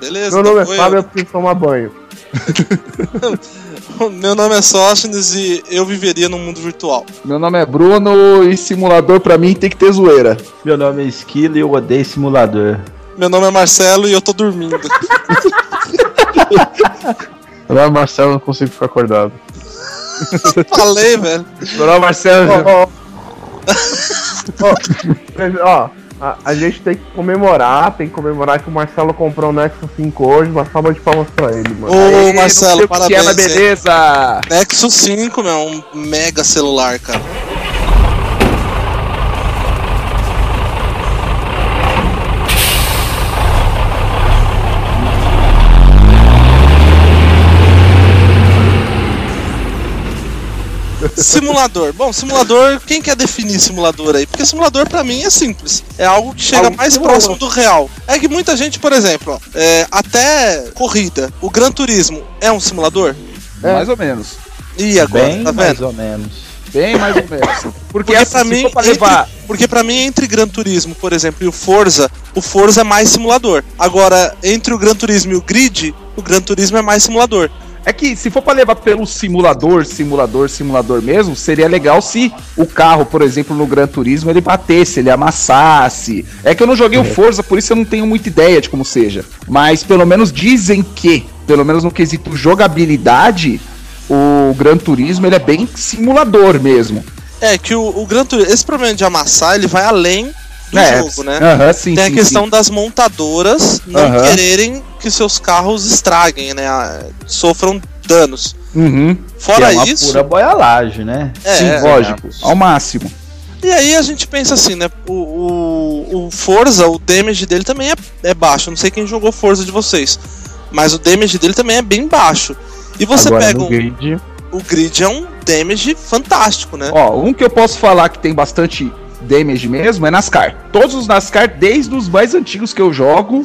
Beleza? Meu nome é Fábio, eu preciso tomar banho. Meu nome é Sóstenes e eu viveria num mundo virtual. Meu nome é Bruno e simulador pra mim tem que ter zoeira. Meu nome é Esquilo e eu odeio simulador. Meu nome é Marcelo e eu tô dormindo. É Marcelo, não consigo ficar acordado. Falei, velho. É Marcelo. Ó, ó. a, a, gente tem que comemorar, tem que comemorar que o Marcelo comprou o Nexus 5 hoje, uma salva de palmas pra ele, mano. Ô, Aê, Marcelo, parabéns. É, beleza! Nexus 5, meu, um mega celular, cara. Simulador. Bom, simulador, quem quer definir simulador aí? Porque simulador para mim é simples. É algo que chega algo mais próximo do real. É que muita gente, por exemplo, ó, é, até corrida, o Gran Turismo é um simulador? É. Mais ou menos. E agora, Bem tá vendo? mais ou menos. Bem mais ou menos. Porque, porque assim, para mim, pra levar... entre, porque para mim entre Gran Turismo, por exemplo, e o Forza, o Forza é mais simulador. Agora, entre o Gran Turismo e o Grid, o Gran Turismo é mais simulador. É que se for para levar pelo simulador, simulador, simulador mesmo, seria legal se o carro, por exemplo, no Gran Turismo, ele batesse, ele amassasse. É que eu não joguei o é. Forza, por isso eu não tenho muita ideia de como seja. Mas pelo menos dizem que, pelo menos no quesito jogabilidade, o Gran Turismo ele é bem simulador mesmo. É que o, o Gran Turismo, esse problema de amassar, ele vai além do é, jogo, né? Uh -huh, sim, Tem sim, a questão sim. das montadoras não uh -huh. quererem que seus carros estraguem, né? Sofram danos. Uhum. Fora que é uma isso. pura boialagem, né? É, sim, é, lógico, ao máximo. E aí a gente pensa assim, né? O, o, o Forza, o damage dele também é, é baixo. não sei quem jogou Forza de vocês. Mas o damage dele também é bem baixo. E você Agora, pega um. Grid... O grid é um damage fantástico, né? Ó, um que eu posso falar que tem bastante damage mesmo é NASCAR. Todos os NASCAR, desde os mais antigos que eu jogo,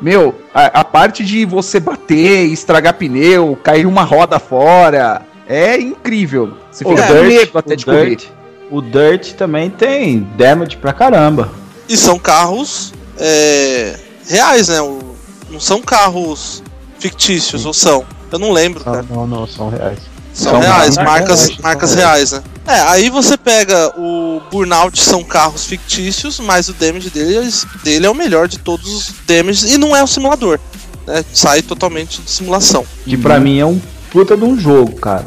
meu, a, a parte de você bater, estragar pneu, cair uma roda fora, é incrível. Você O fica Dirt, medo até o de correr. Dirt, o Dirt também tem damage pra caramba. E são carros é, reais, né? O- não são carros fictícios, ou são? Eu não lembro, Não, cara. não, não, são reais. São, São reais, marcas marcas, reais, marcas reais, né? É, aí você pega o Burnout, são carros fictícios, mas o damage dele, dele é o melhor de todos os damages e não é um simulador. Né? Sai totalmente de simulação. Que pra mim é um puta de um jogo, cara.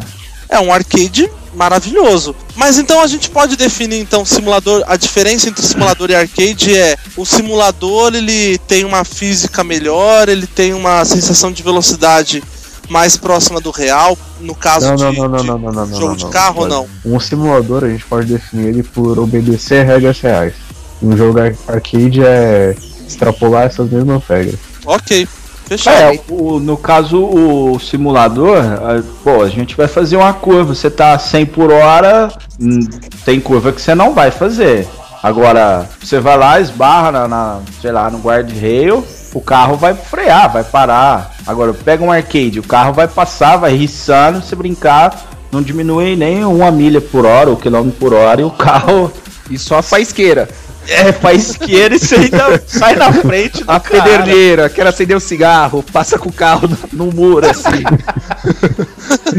É um arcade maravilhoso. Mas então a gente pode definir então simulador, a diferença entre simulador e arcade é o simulador ele tem uma física melhor, ele tem uma sensação de velocidade mais próxima do real, no caso Não, de, não, não, não, de não, não, não, não, jogo não, de não, carro ou não. Um simulador a gente pode definir ele por obedecer regras reais. Um jogo ar- arcade é extrapolar essas mesmas regras. Ok, fechado. É, o- no caso, o simulador, a- pô, a gente vai fazer uma curva. Você tá 100 por hora, hum, tem curva que você não vai fazer. Agora, você vai lá, esbarra na, na, sei lá, no guardrail, o carro vai frear, vai parar. Agora, pega um arcade, o carro vai passar, vai riçando, se brincar, não diminui nem uma milha por hora, ou quilômetro por hora, e o carro E só a faisqueira. é pra esquerda e você ainda sai na frente do A cara. pederneira, quer acender o cigarro, passa com o carro no, no muro, assim.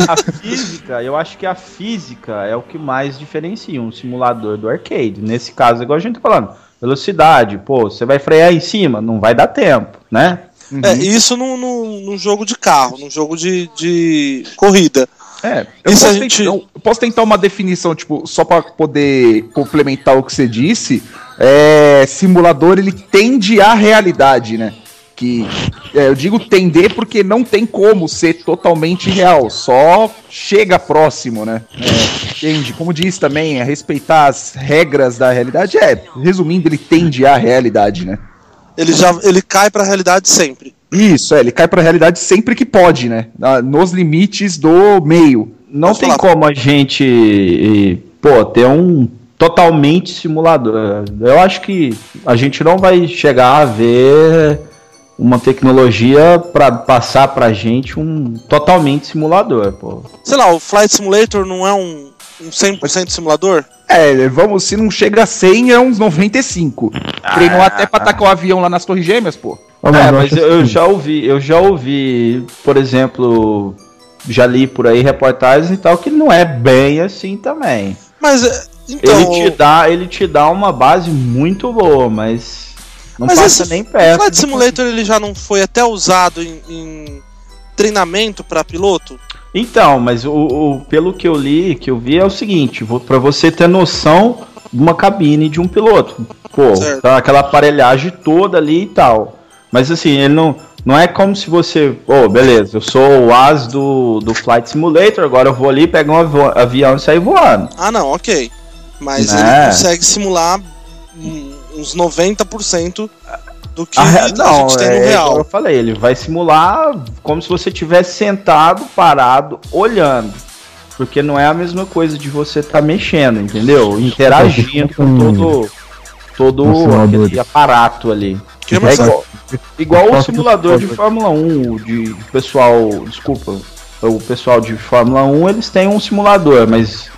A física, eu acho que a física é o que mais diferencia um simulador do arcade. Nesse caso, igual a gente tá falando, velocidade, pô, você vai frear em cima, não vai dar tempo, né? É, isso num, num, num jogo de carro, num jogo de, de corrida. É, eu posso, a gente- tentar, eu posso tentar uma definição, tipo, só pra poder complementar o que você disse. É, simulador, ele tende à realidade, né? Que é, eu digo tender porque não tem como ser totalmente real, só chega próximo, né? É, tende, como diz também, a respeitar as regras da realidade. É, resumindo, ele tende à realidade, né? Ele já ele cai pra realidade sempre. Isso, é, ele cai pra realidade sempre que pode, né? Nos limites do meio. Não Pode tem falar. como a gente, pô, ter um totalmente simulador. Eu acho que a gente não vai chegar a ver uma tecnologia para passar pra gente um totalmente simulador, pô. Sei lá, o Flight Simulator não é um, um 100% simulador? É, vamos, se não chega a 100, é uns 95. Treinou até pra atacar o avião lá nas Torres Gêmeas, pô. Ah, É, eu mas eu, eu assim, já ouvi, eu já ouvi, por exemplo, já li por aí reportagens e tal que não é bem assim também. Mas, é, então... ele te dá, ele te dá uma base muito boa, mas não Mas passa esse nem O perto. Flight do- Simulator ele já não foi até usado em, em treinamento pra piloto? Então, mas o, o- pelo que eu li, que eu vi é o seguinte, pra você ter noção de uma cabine de um piloto. Pô, Certo. tá aquela aparelhagem toda ali e tal. Mas assim, ele não, não é como se você, pô, beleza, eu sou o as do, do Flight Simulator, agora eu vou ali, pegar um avi- avião e sair voando. Ah, não, ok. Mas Né? ele consegue simular uns 90% do que A a, re- não, gente tem no é real. eu falei, ele vai simular como se você tivesse sentado, parado, olhando. Porque não é a mesma coisa de você estar mexendo, entendeu? Interagindo com todo, todo aquele aparato ali. É igual, igual o simulador de Fórmula 1, de pessoal, desculpa, o pessoal de Fórmula 1, eles têm um simulador, mas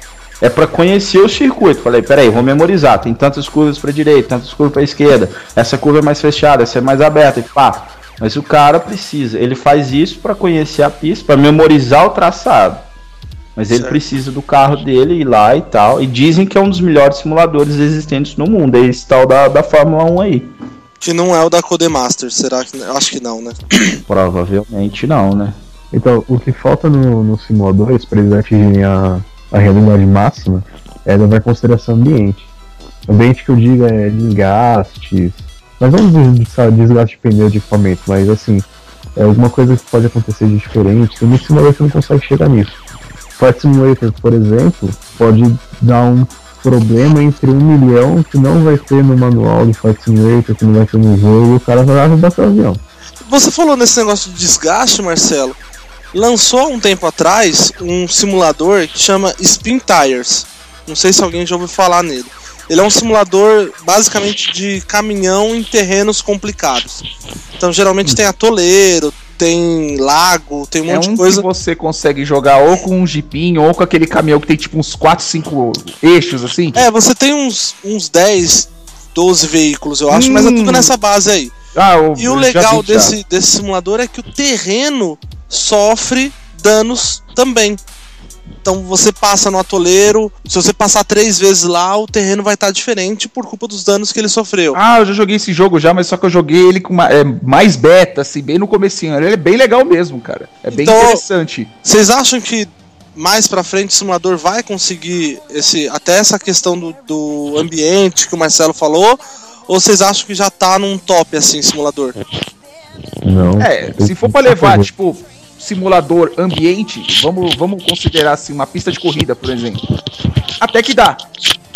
é para conhecer o circuito. Falei, peraí, vou memorizar, tem tantas curvas para direita, tantas curvas para esquerda, essa curva é mais fechada, essa é mais aberta, e pá. Mas o cara precisa, ele faz isso para conhecer a pista, para memorizar o traçado. Mas ele Certo. precisa do carro dele ir lá e tal. E dizem que é um dos melhores simuladores existentes no mundo. É esse tal da, da Fórmula 1 aí. Que não é o da Codemaster, será que. Eu acho que não, né? Provavelmente não, né? Então, o que falta no, no simuladores para eles atingirem a, a realidade máxima é levar em consideração o ambiente. Ambiente que eu digo é desgastes, mas não desgaste de pneu de equipamento, mas assim, é alguma coisa que pode acontecer de diferente. Tem muito simulador que não consegue chegar nisso. Flight Simulator, por exemplo, pode dar um problema entre um milhão que não vai ter no manual de Flight Simulator, que não vai ter no jogo, e o cara vai lá e bater o avião. Você falou nesse negócio de desgaste, Marcelo. Lançou há um tempo atrás um simulador que chama Spin Tires. Não sei se alguém já ouviu falar nele. Ele é um simulador basicamente de caminhão em terrenos complicados. Então geralmente tem atoleiro, tem lago, tem um É monte um de coisa. que você consegue jogar ou com um jipinho ou com aquele caminhão que tem tipo uns 4, 5 eixos assim. É, você tem uns, uns 10, 12 veículos, eu acho, mas é tudo Hum. nessa base aí. Ah, eu- E o legal vi desse, desse simulador é que o terreno sofre danos também. Então você passa no atoleiro, se você passar três vezes lá, o terreno vai estar diferente por culpa dos danos que ele sofreu. Ah, eu já joguei esse jogo já, mas só que eu joguei ele com uma- é, mais beta, assim, bem no comecinho. Ele é bem legal mesmo, cara. É bem Então- interessante. Vocês acham que mais pra frente o simulador vai conseguir esse até essa questão do, do ambiente que o Marcelo falou? Ou vocês acham que já tá num top assim, simulador? Não. É, se for pra levar, tipo, simulador ambiente, vamos, vamos considerar assim, uma pista de corrida, por exemplo. Até que dá.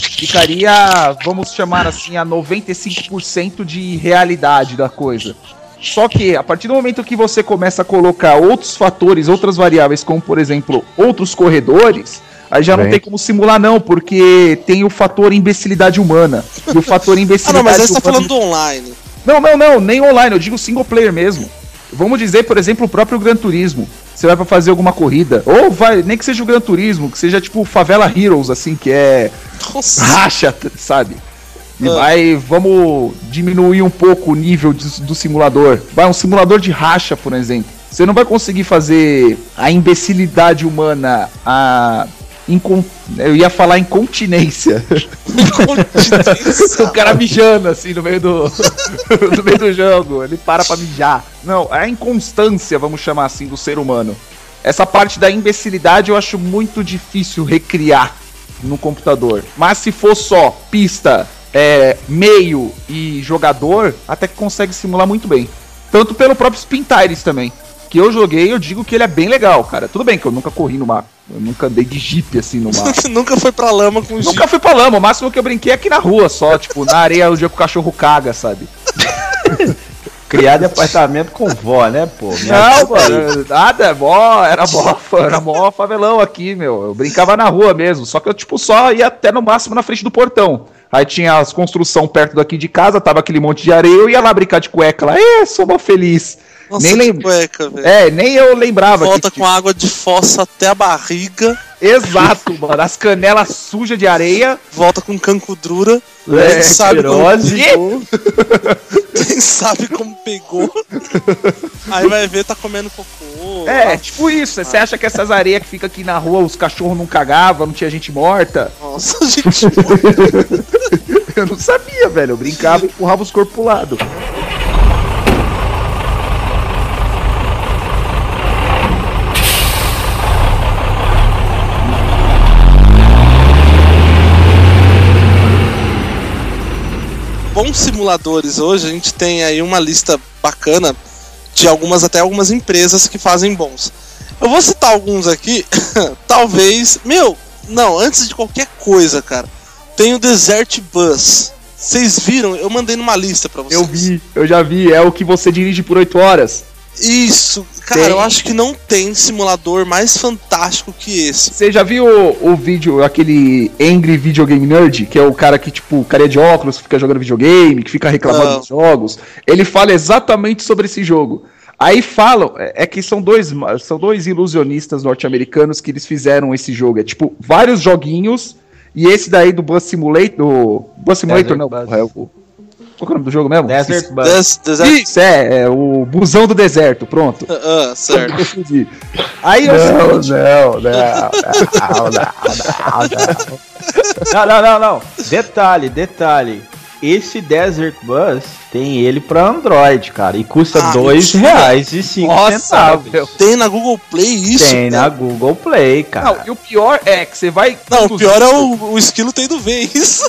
Ficaria, vamos chamar assim, a 95% de realidade da coisa. Só que, a partir do momento que você começa a colocar outros fatores, outras variáveis, como por exemplo, outros corredores, aí já não Bem. tem como simular, não, porque tem o fator imbecilidade humana. E o fator Ah, imbecilidade não, mas aí você tá falando do online. não, não, não, nem online, eu digo single player mesmo. Vamos dizer, por exemplo, o próprio Gran Turismo. Você vai pra fazer alguma corrida, ou vai, nem que seja o Gran Turismo, que seja tipo Favela Heroes, assim, que é Nossa. racha, sabe? E Ah. vai, vamos diminuir um pouco o nível de- do simulador. Vai um simulador de racha, por exemplo. Você não vai conseguir fazer a imbecilidade humana, a incon... eu ia falar incontinência. o cara mijando assim no meio do no meio do jogo, ele para pra mijar. Não, é a inconstância, vamos chamar assim, do ser humano. Essa parte da imbecilidade eu acho muito difícil recriar no computador. Mas se for só pista, é, meio e jogador, até que consegue simular muito bem. Tanto pelo próprio Spin Tires também. Que eu joguei, eu digo que ele é bem legal, cara. Tudo bem que eu nunca corri numa. Eu nunca andei de Jeep assim numa. Nunca foi pra lama com Jeep. Nunca fui pra lama, o máximo que eu brinquei é aqui na rua só, tipo, na areia o dia que o cachorro caga, sabe? Criado em apartamento com vó, né, pô? Me Não, mano, nada, mó, era mó, era mó favelão aqui, meu. Eu brincava na rua mesmo, só que eu, tipo, só ia até no máximo na frente do portão. Aí tinha as construção perto daqui de casa, tava aquele monte de areia, eu ia lá brincar de cueca lá, é, sou mal feliz. Nossa, nem lembro. cueca, velho. É, nem eu lembrava. Volta que com água de fossa até a barriga, Exato, mano. As canelas sujas de areia. volta com cancudrura. É, Quem sabe como. Quem sabe como pegou. Aí vai ver, tá comendo cocô. É, tipo isso. Você acha que essas areias que fica aqui na rua, os cachorros não cagavam, não tinha gente morta? Nossa, gente. Eu não sabia, velho. Eu brincava e empurrava os corpos pro lado. Bons simuladores hoje, a gente tem aí uma lista bacana de algumas, até algumas empresas que fazem bons. Eu vou citar alguns aqui, talvez. Meu, não, antes de qualquer coisa, cara, tem o Desert Bus. Vocês viram? Eu mandei numa lista pra vocês. Eu vi, eu já vi. É o que você dirige por 8 horas. Isso, cara, Tem. eu acho que não tem simulador mais fantástico que esse. Você já viu o, o vídeo, aquele Angry Video Game Nerd, que é o cara que, tipo, carinha de óculos, fica jogando videogame, que fica reclamando Não. dos jogos. Ele fala exatamente sobre esse jogo. Aí falam, é é que são dois, são dois ilusionistas norte-americanos que eles fizeram esse jogo. É tipo, vários joguinhos, e esse daí do Bus Simulator. Do, Bus Simulator, Desert não, Bus. porra, é o. Qual que é o nome do jogo mesmo? Desert Bus. Des- Desert... Isso, é, é o busão do deserto, pronto. Ah, certo. Aí não, não, não, não, não, não. Não, não, não, não. Detalhe, detalhe. Esse Desert Bus tem ele pra Android, cara. E custa Ah, dois mentira. reais e cinco Nossa, centavos. Tem na Google Play isso? Tem na Google Play, cara. Não, e o pior é que você vai. Não, o conduzindo- pior é o, o esquilo tendo vez.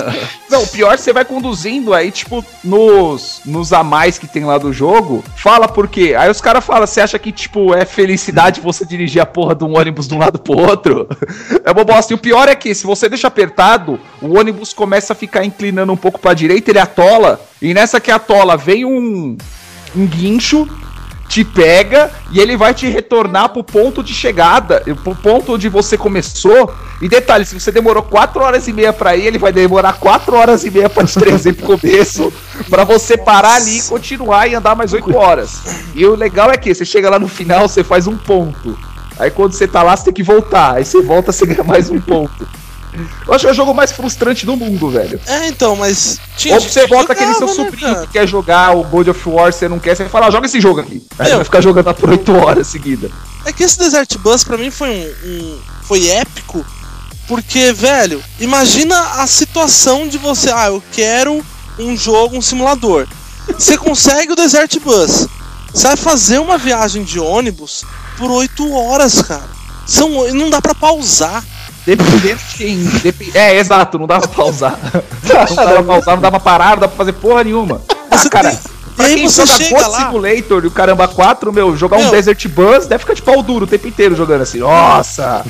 Não, o pior é que você vai conduzindo aí, tipo, nos, nos a mais que tem lá do jogo. Fala por quê? Aí os caras falam, você acha que, tipo, é felicidade você dirigir a porra de um ônibus de um lado pro outro? É uma bosta. E o pior é que, se você deixa apertado, o ônibus começa a ficar inclinando um pouco pra direita, ele atola. E nessa que atola, vem um, um guincho. Te pega e ele vai te retornar pro ponto de chegada, pro ponto onde você começou. E detalhe, se você demorou 4 horas e meia pra ir, ele vai demorar 4 horas e meia pra te trazer pro começo, pra você parar ali e continuar e andar mais 8 horas. E o legal é que você chega lá no final, você faz um ponto. Aí quando você tá lá, você tem que voltar. Aí você volta, você ganha mais um ponto. Eu acho que é o jogo mais frustrante do mundo, velho. É, então, mas. Tinha Ou você volta aquele seu né, sobrinho cara? que quer jogar o God of War, você não quer, você fala, ah, joga esse jogo aqui. Aí Meu. vai ficar jogando por 8 horas seguida. É que esse Desert Bus pra mim foi um, um- foi épico, porque, velho, imagina a situação de você, ah, eu quero um jogo, um simulador. Você consegue o Desert Bus. Você vai fazer uma viagem de ônibus por 8 horas, cara. São, e não dá pra pausar. Dependendo de quem. depe- É, exato, não dava pra pausar. Não dava pra pausar, não dava pra parar, não dava pra fazer porra nenhuma. Você Ah, cara, pra e aí quem você joga chega God lá- Simulator e o caramba 4, meu, jogar um Meu. Desert Bus deve ficar de pau duro o tempo inteiro jogando assim. Nossa!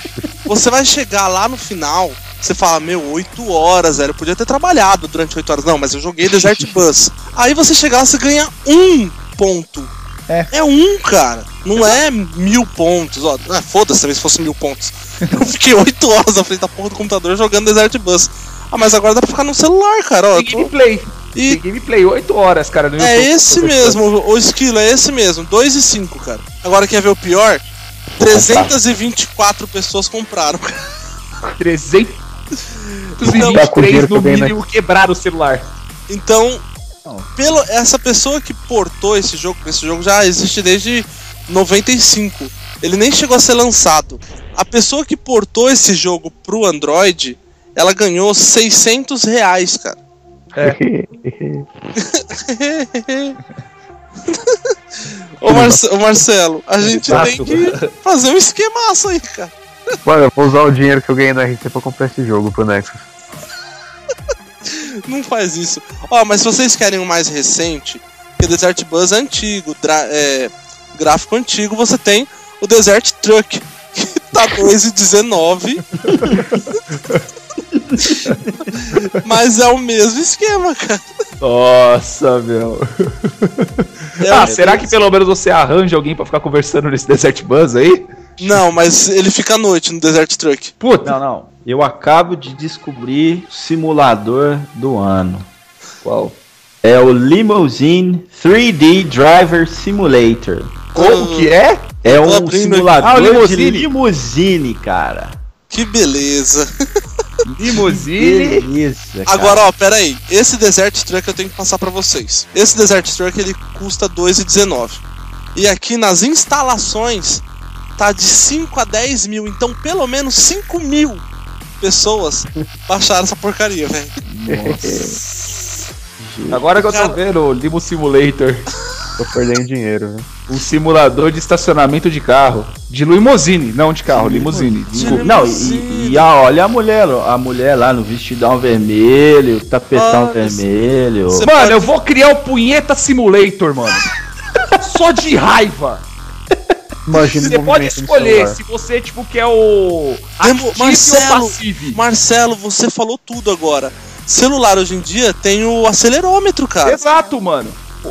Você vai chegar lá no final, você fala, meu, 8 horas, velho. Eu podia ter trabalhado durante 8 horas. Não, mas eu joguei Desert Bus. Aí você chega lá, você ganha um ponto. É. um, cara. Não é mil pontos. Ó, ah, foda-se também se fosse mil pontos. Eu fiquei 8 horas na frente da porra do computador jogando Desert Bus. Ah, mas agora dá pra ficar no celular, cara. Ó, tô- gameplay. E Tem gameplay, 8 horas, cara. no é YouTube. esse mesmo, o esquilo, é esse mesmo. 2 e 5, cara. Agora quer ver o pior? 324 pessoas compraram. 323 Tá dinheiro que no eu ganhei na- mínimo quebraram o celular. Então, pelo, essa pessoa que portou esse jogo, porque esse jogo já existe desde 95. Ele nem chegou a ser lançado. A pessoa que portou esse jogo pro Android, ela ganhou 600 reais, cara. ô, Marce- ô, Marcelo, a gente tem que fazer um esquemaço aí, cara. Mano, eu vou usar o dinheiro que eu ganhei na RC pra comprar esse jogo pro Nexus. Não faz isso. Ó, mas se vocês querem um mais recente, porque Desert Bus é antigo, é, gráfico antigo, você tem o Desert Truck, que tá 2,19. mas é o mesmo esquema, cara. Nossa, meu. É ah, será que pelo menos você arranja alguém pra ficar conversando nesse Desert Bus aí? Não, mas ele fica à noite no Desert Truck. Puta, Não, não. Eu acabo de descobrir o simulador do ano. Qual? É o Limousine 3D Driver Simulator. Como que é? É um abrindo simulador Ah, o de limousine. limousine, cara. Que beleza. Limousine. Beleza, cara. Agora, ó, pera aí. Esse Desert Truck eu tenho que passar pra vocês. Esse Desert Truck ele custa 2,19. E aqui nas instalações tá de 5 a 10 mil. Então, pelo menos 5 mil pessoas baixaram essa porcaria, velho. Agora que eu tô Cara- vendo o Limo Simulator. Tô perdendo dinheiro, né? Um simulador de estacionamento de carro. De limousine, não de carro, limousine. Desculpa. Não, e, e a, olha a mulher, a mulher lá no vestidão vermelho, tapetão Olha, vermelho. você- Mano, pode- eu vou criar o Punheta Simulator, mano. Só de raiva. Imagina Você pode escolher se você, tipo, quer o. Demo- Ativo Marcelo, ou passive. Marcelo, você falou tudo agora. Celular hoje em dia tem o acelerômetro, cara. Exato, mano.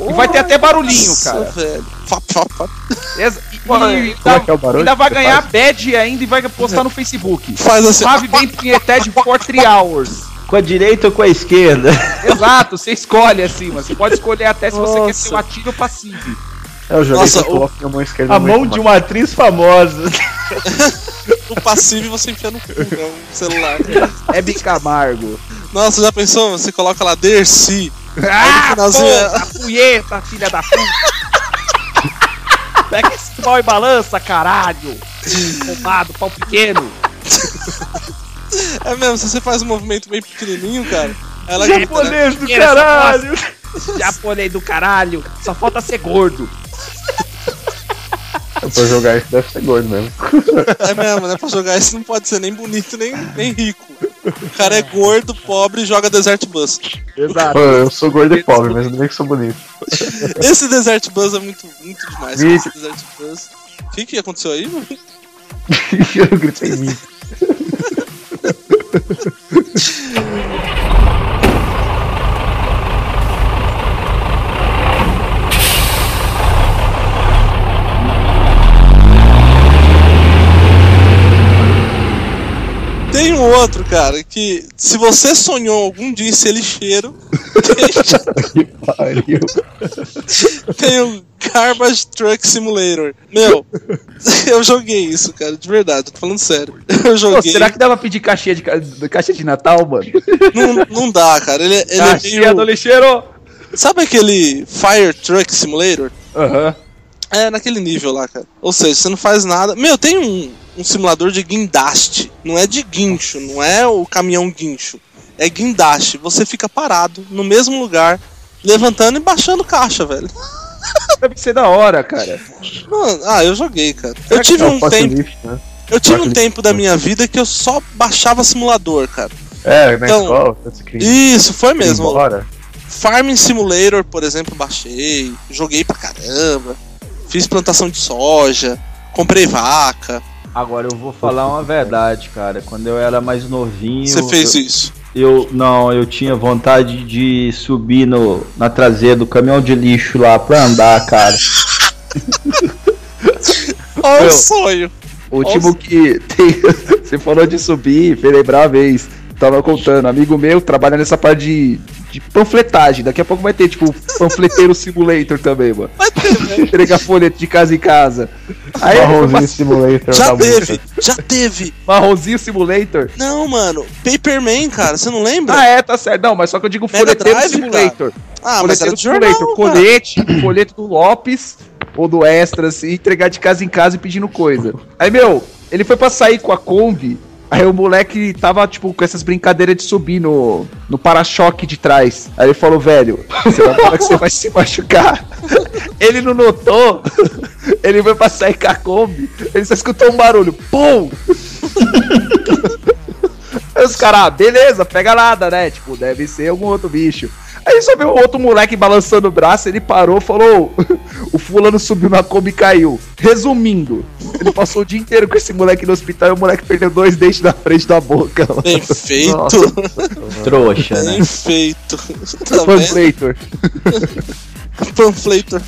E vai ter até barulhinho, Nossa, cara. velho. Fap, fap, fap. Exa- e, Mano, e como é ainda, é o barulho ainda vai ganhar faz? badge ainda e vai postar no Facebook. Faz assim. Suave bem punheted for 3 hours. Com a direita ou com a esquerda? Exato, você escolhe assim, mas você pode escolher até se você quer ser o Nossa. ativo ou passivo. É, eu joguei Nossa, coloco na mão esquerda. A mão de uma atriz famosa. O passivo você enfia no cu, né? O celular. É Bicamargo. Nossa, já pensou? Você coloca lá Dercy. Ah, finalzinho é- porra, punheta, filha da puta. Pega esse pau e balança, caralho. Roubado, pau pequeno. É mesmo, se você faz um movimento bem pequenininho, cara, ela grita, né? Japonês do caralho. Japonês do caralho. Só falta ser gordo. mais. Pra jogar isso deve ser gordo mesmo. É mesmo, né? Pra jogar isso não pode ser nem bonito, nem, nem rico. O cara é gordo, pobre e joga Desert Bus. Exato. Pô, eu sou gordo e pobre, mas não é que sou bonito. Esse Desert Bus é muito, muito demais. Esse Desert Bus. O que, que aconteceu aí, mano? eu gritei em mim. outro, cara, que se você sonhou algum dia em ser lixeiro, Que pariu. tem o Garbage Truck Simulator. Meu, eu joguei isso, cara, de verdade, tô falando sério. Eu Pô, joguei. será que dá pra pedir caixinha de, ca- caixinha de Natal, mano? Não, não dá, cara. Ele, ele é Caixinha do meio. lixeiro. Sabe aquele Fire Truck Simulator? Aham. É, naquele nível lá, cara. Ou seja, você não faz nada. Meu, tem um, um simulador de guindaste. Não é de guincho, não é o caminhão guincho. É guindaste. Você fica parado no mesmo lugar, levantando e baixando caixa, velho. Deve ser da hora, cara. Mano, ah, eu joguei, cara. Eu tive É o um tempo. né? Eu tive um tempo da minha vida que eu só baixava simulador, cara. É, na Então, escola, queria Isso, foi mesmo. embora. Farming Simulator, por exemplo, baixei, joguei pra caramba, fiz plantação de soja, comprei vaca. Agora eu vou falar uma verdade, cara. Quando eu era mais novinho. Você fez eu, isso. Eu não, eu tinha vontade de subir no, na traseira do caminhão de lixo lá pra andar, cara. Olha o sonho. O último que tem. Você falou de subir, fez lembrar uma vez. Tava contando, amigo meu trabalha nessa parte de, de panfletagem. Daqui a pouco vai ter, tipo, panfleteiro simulator também, mano. Vai ter. Entregar folheto de casa em casa. Aí Marronzinho pra Simulator Já da música. teve, já teve. marronzinho simulator. Não, mano, Paperman, cara, você não lembra? Ah, é, tá certo. Não, mas só que eu digo Mega folheteiro Drive, simulator. Ah, mas era Folheteiro de jornal, simulator. cara. Colete, folheto do Lopes ou do Extras e entregar de casa em casa e pedindo coisa. Aí, meu, ele foi pra sair com a Kombi. Aí o moleque tava, tipo, com essas brincadeiras de subir no, no para-choque de trás. Aí ele falou, velho, você vai você vai se machucar. Ele não notou. Ele foi pra sair com a Kombi. Ele só escutou um barulho. Pum! Aí os caras, ah, beleza, pega nada, né? Tipo, deve ser algum outro bicho. Aí só viu outro moleque balançando o braço, ele parou, falou: o fulano subiu na Kombi e caiu. Resumindo, ele passou o dia inteiro com esse moleque no hospital e o moleque perdeu dois dentes na frente da boca. mano. Bem feito, Trouxa, né? bem feito. Tá? Translator. Panflator.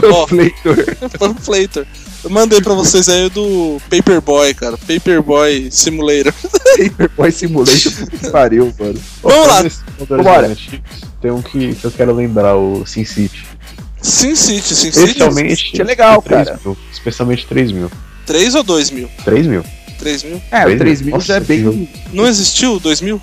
Panflator. Panflator. Eu mandei pra vocês aí o do Paperboy, cara. Paperboy Simulator. Paperboy Simulator, puta que pariu, mano. Vamos lá. Vambora. Antigos, tem um que, que eu quero lembrar, o Sin City. Sin City, Sin City. Especialmente. Que legal, 3 cara. Mil, especialmente 3 mil. 3 ou 2 mil? 3 mil. 3 mil? É, o Três 3000 mil. já é Nossa, bem. Não existiu 2 mil?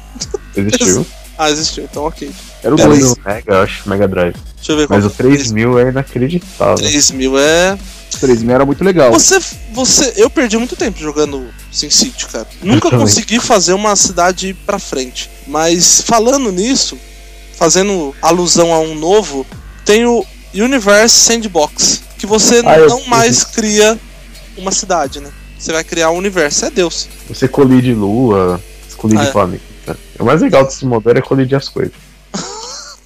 Existiu. Ah, existiu, então ok. Era o Era 2. no Mega, eu acho, Mega Drive. Deixa eu ver Mas o 3 mil é inacreditável. 3 mil é. 3000 era muito legal. Você, você. Eu perdi muito tempo jogando Sin City, cara. Nunca consegui fazer uma cidade pra frente. Mas falando nisso, fazendo alusão a um novo, tem o Universe Sandbox. Que você Ah, não mais cria uma cidade, né? Você vai criar um universo, é Deus. Você colide lua, colide Ah, é. planeta. O mais legal desse motor é colidir as coisas.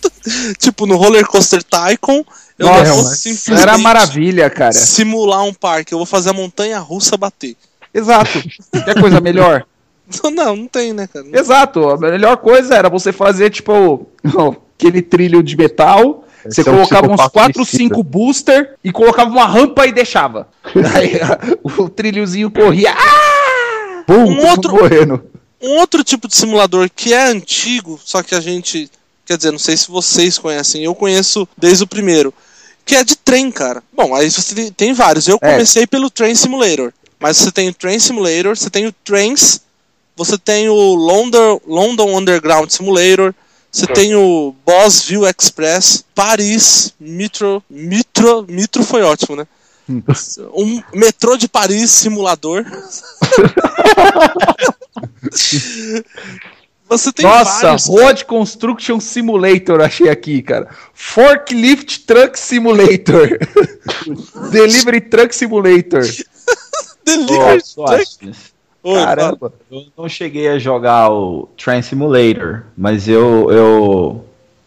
Tipo, no Roller Coaster Tycoon, eu Nossa, não vou simplesmente Era maravilha, cara. simular um parque. Eu vou fazer a montanha russa bater. Exato. Quer coisa melhor? Não, não tem, né, cara? Exato. A melhor coisa era você fazer, tipo, aquele trilho de metal. Você é um colocava uns psicopata 4, suicida. 5 booster e colocava uma rampa e deixava. Aí o trilhozinho corria. Ah! Pum, Um outro- morrendo. Um outro tipo de simulador que é antigo, só que a gente. Quer dizer, não sei se vocês conhecem, eu conheço desde o primeiro. Que é de trem, cara. Bom, aí você tem, vários. Eu É. comecei pelo Train Simulator. Mas você tem o Train Simulator, você tem o Trains, você tem o London, London Underground Simulator, você tem o Boss View Express, Paris, Metro. Metro. Metro foi ótimo, né? Um metrô de Paris simulador. Você tem Nossa, vários. Road Construction Simulator, achei aqui, cara. Forklift Truck Simulator. Delivery Truck Simulator. Delivery Ô, Truck. Oi. Caramba. Eu não cheguei a jogar o Train Simulator, mas eu, eu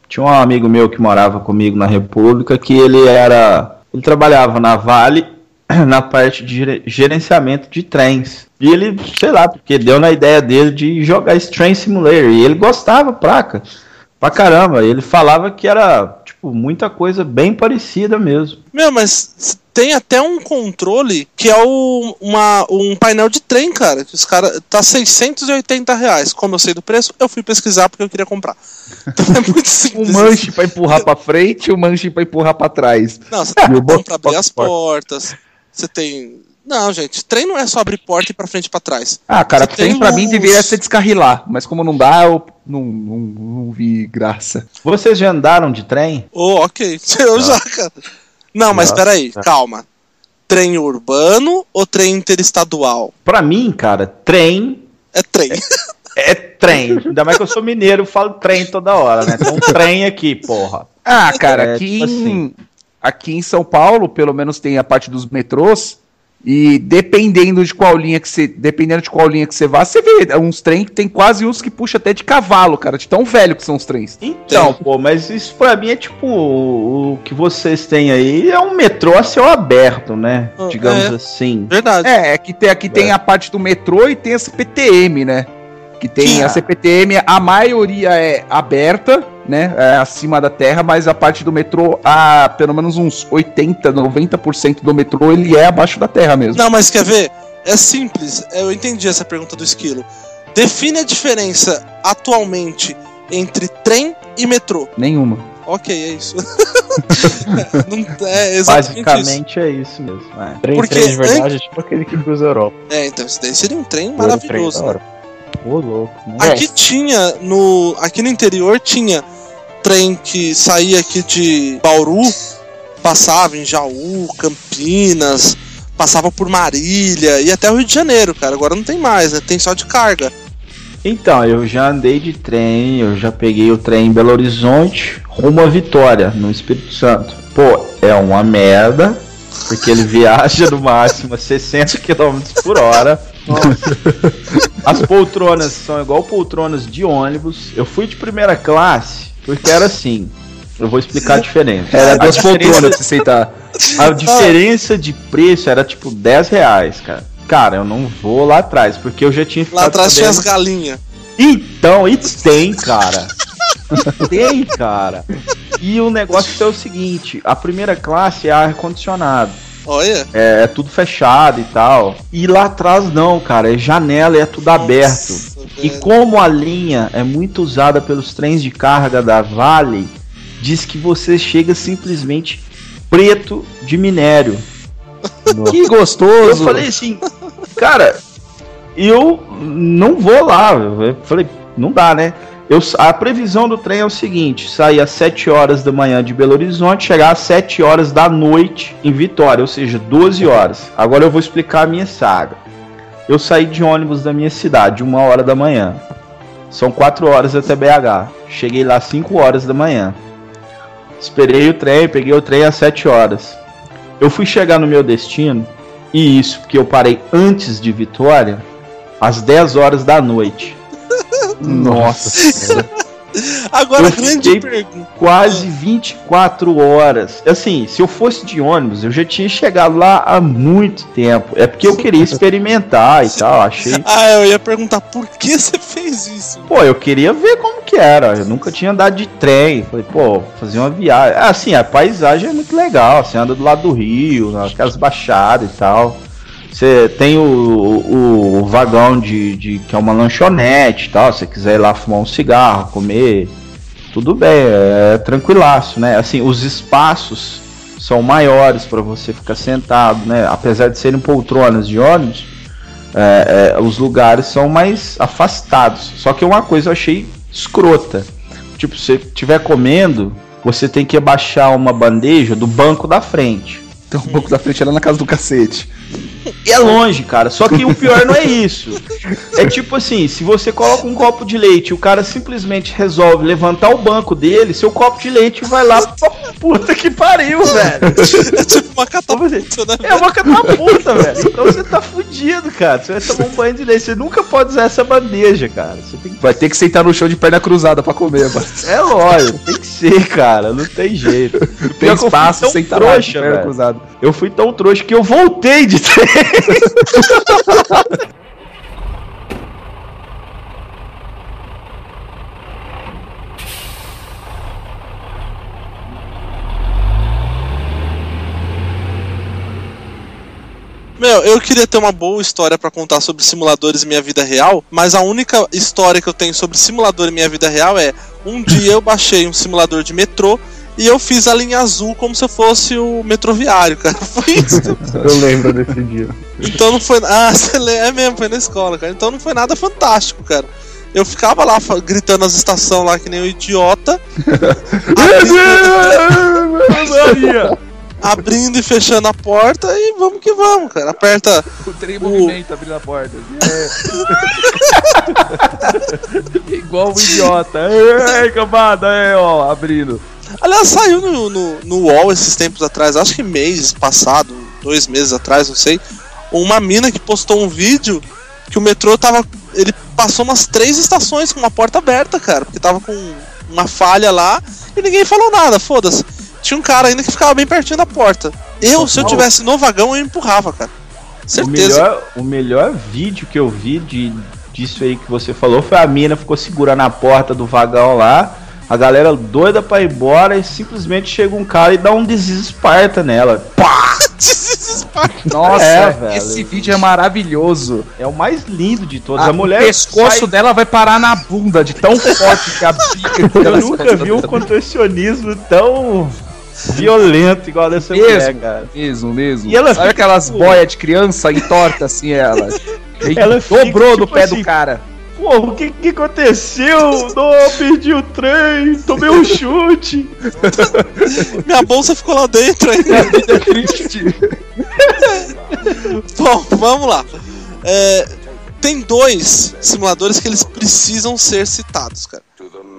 tinha um amigo meu que morava comigo na República que ele era. Ele trabalhava na Vale na parte de gere- gerenciamento de trens. E ele, sei lá, porque deu na ideia dele de jogar esse Train Simulator. E ele gostava, praca. Pra caramba. Ele falava que era, tipo, muita coisa bem parecida mesmo. Meu, mas tem até um controle que é o, uma, um painel de trem, cara. Que os caras. Tá 680 reais. Como eu sei do preço, eu fui pesquisar porque eu queria comprar. Então é muito Um simples. manche pra empurrar pra frente e um manche pra empurrar pra trás. Não, você tem E pra abrir as portas. Você tem. Não, gente, trem não é só abrir porta e ir pra frente e pra trás. Ah, cara, Você tem trem pra mim deveria ser descarrilar. Mas como não dá, eu não, não, não vi graça. Vocês já andaram de trem? Oh, ok. Eu já, cara. Não, mas Nossa. peraí, calma. Trem urbano ou trem interestadual? Pra mim, cara, trem É trem. É trem. Ainda mais que eu sou mineiro, eu falo trem toda hora, né? Então trem aqui, porra. Ah, cara, É, aqui, tipo assim. Aqui em São Paulo, pelo menos tem a parte dos metrôs. E dependendo de qual linha que você. Dependendo de qual linha que você vá, você vê uns trem que tem quase uns que puxa até de cavalo, cara. De tão velho que são os trens. Então, pô, mas isso pra mim é tipo o, que vocês têm aí é um metrô a céu aberto, né? Ah, Digamos é. assim. Verdade. É, é que tem, aqui tem a parte do metrô e tem a CPTM, né? Que tem a CPTM, a maioria é aberta, né? É acima da terra, mas a parte do metrô, a, pelo menos uns 80, 90% do metrô, ele é abaixo da terra mesmo. Não, mas quer ver? É simples. Eu entendi essa pergunta do esquilo. Define a diferença atualmente entre trem e metrô. Nenhuma. Ok, é isso. Não- é exatamente isso. Basicamente é isso mesmo. é. Trem, Porque trem de verdade é tipo aquele que cruza a Europa. É, então isso daí seria um trem Trem maravilhoso. da né? Ô, louco. né? Aqui tinha no aqui no interior tinha trem que saía aqui de Bauru, passava em Jaú, Campinas, passava por Marília e até o Rio de Janeiro, cara. Agora não tem mais, né? Tem só de carga. Então, eu já andei de trem, eu já peguei o trem em Belo Horizonte rumo a Vitória, no Espírito Santo. Pô, é uma merda, porque ele viaja no máximo a 60 km por hora. As poltronas são igual poltronas de ônibus. Eu fui de primeira classe, porque era assim. Eu vou explicar a diferença. Era a duas poltronas pra você sentar. A diferença de preço era tipo 10 reais, cara. Cara, eu não vou lá atrás, porque eu já tinha ficado Lá atrás tinha as galinhas. Então, e tem, cara. tem, cara. E o negócio é o seguinte: a primeira classe é ar-condicionado. Olha. É, é tudo fechado e tal. E lá atrás não, cara. É janela e é tudo aberto. Nossa, E velho. como a linha é muito usada pelos trens de carga da Vale, diz que você chega simplesmente preto de minério. Que Eu gostoso. falei assim, cara, eu não vou lá. Eu falei, não dá, né? Eu, a previsão do trem é o seguinte: sair às 7 horas da manhã de Belo Horizonte, chegar às 7 horas da noite em Vitória, ou seja, 12 horas. Agora eu vou explicar a minha saga. Eu saí de ônibus da minha cidade, uma hora da manhã. São 4 horas até BH. Cheguei lá às 5 horas da manhã. Esperei o trem, peguei o trem às 7 horas. Eu fui chegar no meu destino, e isso porque eu parei antes de Vitória, às 10 horas da noite. Nossa. Agora, Eu a grande pergunta. Quase 24 horas. Assim, se eu fosse de ônibus, eu já tinha chegado lá há muito tempo. É porque eu queria experimentar e tal, achei. Ah, eu ia perguntar por que você fez isso? Pô, eu queria ver como que era. Eu nunca tinha andado de trem. Falei, pô, fazer uma viagem. Assim, a paisagem é muito legal. Você anda do lado do rio, aquelas baixadas e tal. Você tem o, o, o vagão de, de que é uma lanchonete e tal. Se quiser ir lá fumar um cigarro, comer, tudo bem, é tranquilaço, né? Assim, os espaços são maiores para você ficar sentado, né? Apesar de serem poltronas de ônibus, é, é, os lugares são mais afastados. Só que uma coisa eu achei escrota. Tipo, se você estiver comendo, você tem que abaixar uma bandeja do banco da frente. Tem um pouco da frente era na casa do cacete. E é longe, cara. Só que o pior não é isso. É tipo assim, se você coloca um copo de leite e o cara simplesmente resolve levantar o banco dele, seu copo de leite vai lá pra puta que pariu, velho. É tipo uma catapulta, né? É uma catapulta, velho. Então você tá fudido, cara. Você vai tomar um banho de leite. Você nunca pode usar essa bandeja, cara. Você tem que... Vai ter que sentar no chão de perna cruzada pra comer, mano. É lógico, tem que ser, cara. Não tem jeito. Tem espaço, tão senta lá de perna velho. cruzada. Eu fui tão trouxa que eu voltei de trem. Meu, eu queria ter uma boa história pra contar sobre simuladores em minha vida real, mas a única história que eu tenho sobre simulador em minha vida real é um dia eu baixei um simulador de metrô e eu fiz a linha azul como se eu fosse o metroviário, cara. Foi isso. Eu lembro desse dia. Então não foi. Ah, você é mesmo, foi na escola, cara. Então não foi nada fantástico, cara. Eu ficava lá gritando as estações lá que nem um idiota. abrindo, abrindo e fechando a porta e vamos que vamos, cara. Aperta. O trem em O- movimento abrindo a porta. É. Igual um idiota. Ei, cambada, é, ó, abrindo. Aliás, saiu no, no, no UOL esses tempos atrás, acho que mês passado, dois meses atrás, não sei. Uma mina que postou um vídeo que o metrô tava. Ele passou umas três estações com uma porta aberta, cara, porque tava com uma falha lá e ninguém falou nada, foda-se. Tinha um cara ainda que ficava bem pertinho da porta. Eu, se eu tivesse no vagão, eu empurrava, cara. O Certeza. melhor, o melhor vídeo que eu vi de, disso aí que você falou foi a mina ficou segurando a porta do vagão lá. A galera doida pra ir embora e simplesmente chega um cara e dá um desesparta nela. Pá! Nossa, É, velho. esse vídeo é maravilhoso. É o mais lindo de todos. A- a mulher o pescoço sai- dela vai parar na bunda de tão forte que a bica Eu dela nunca vi um contorcionismo tão violento igual dessa mulher, Mesmo, cara. mesmo, mesmo. E ela Sabe fica, aquelas tipo- boias de criança entorta assim ela? Ela fica, dobrou no tipo pé assim, do cara. Pô, o que que aconteceu? Não, perdi o trem, tomei um chute. Minha bolsa ficou lá dentro ainda. É triste. Bom, vamos lá. É, tem dois simuladores que eles precisam ser citados, cara.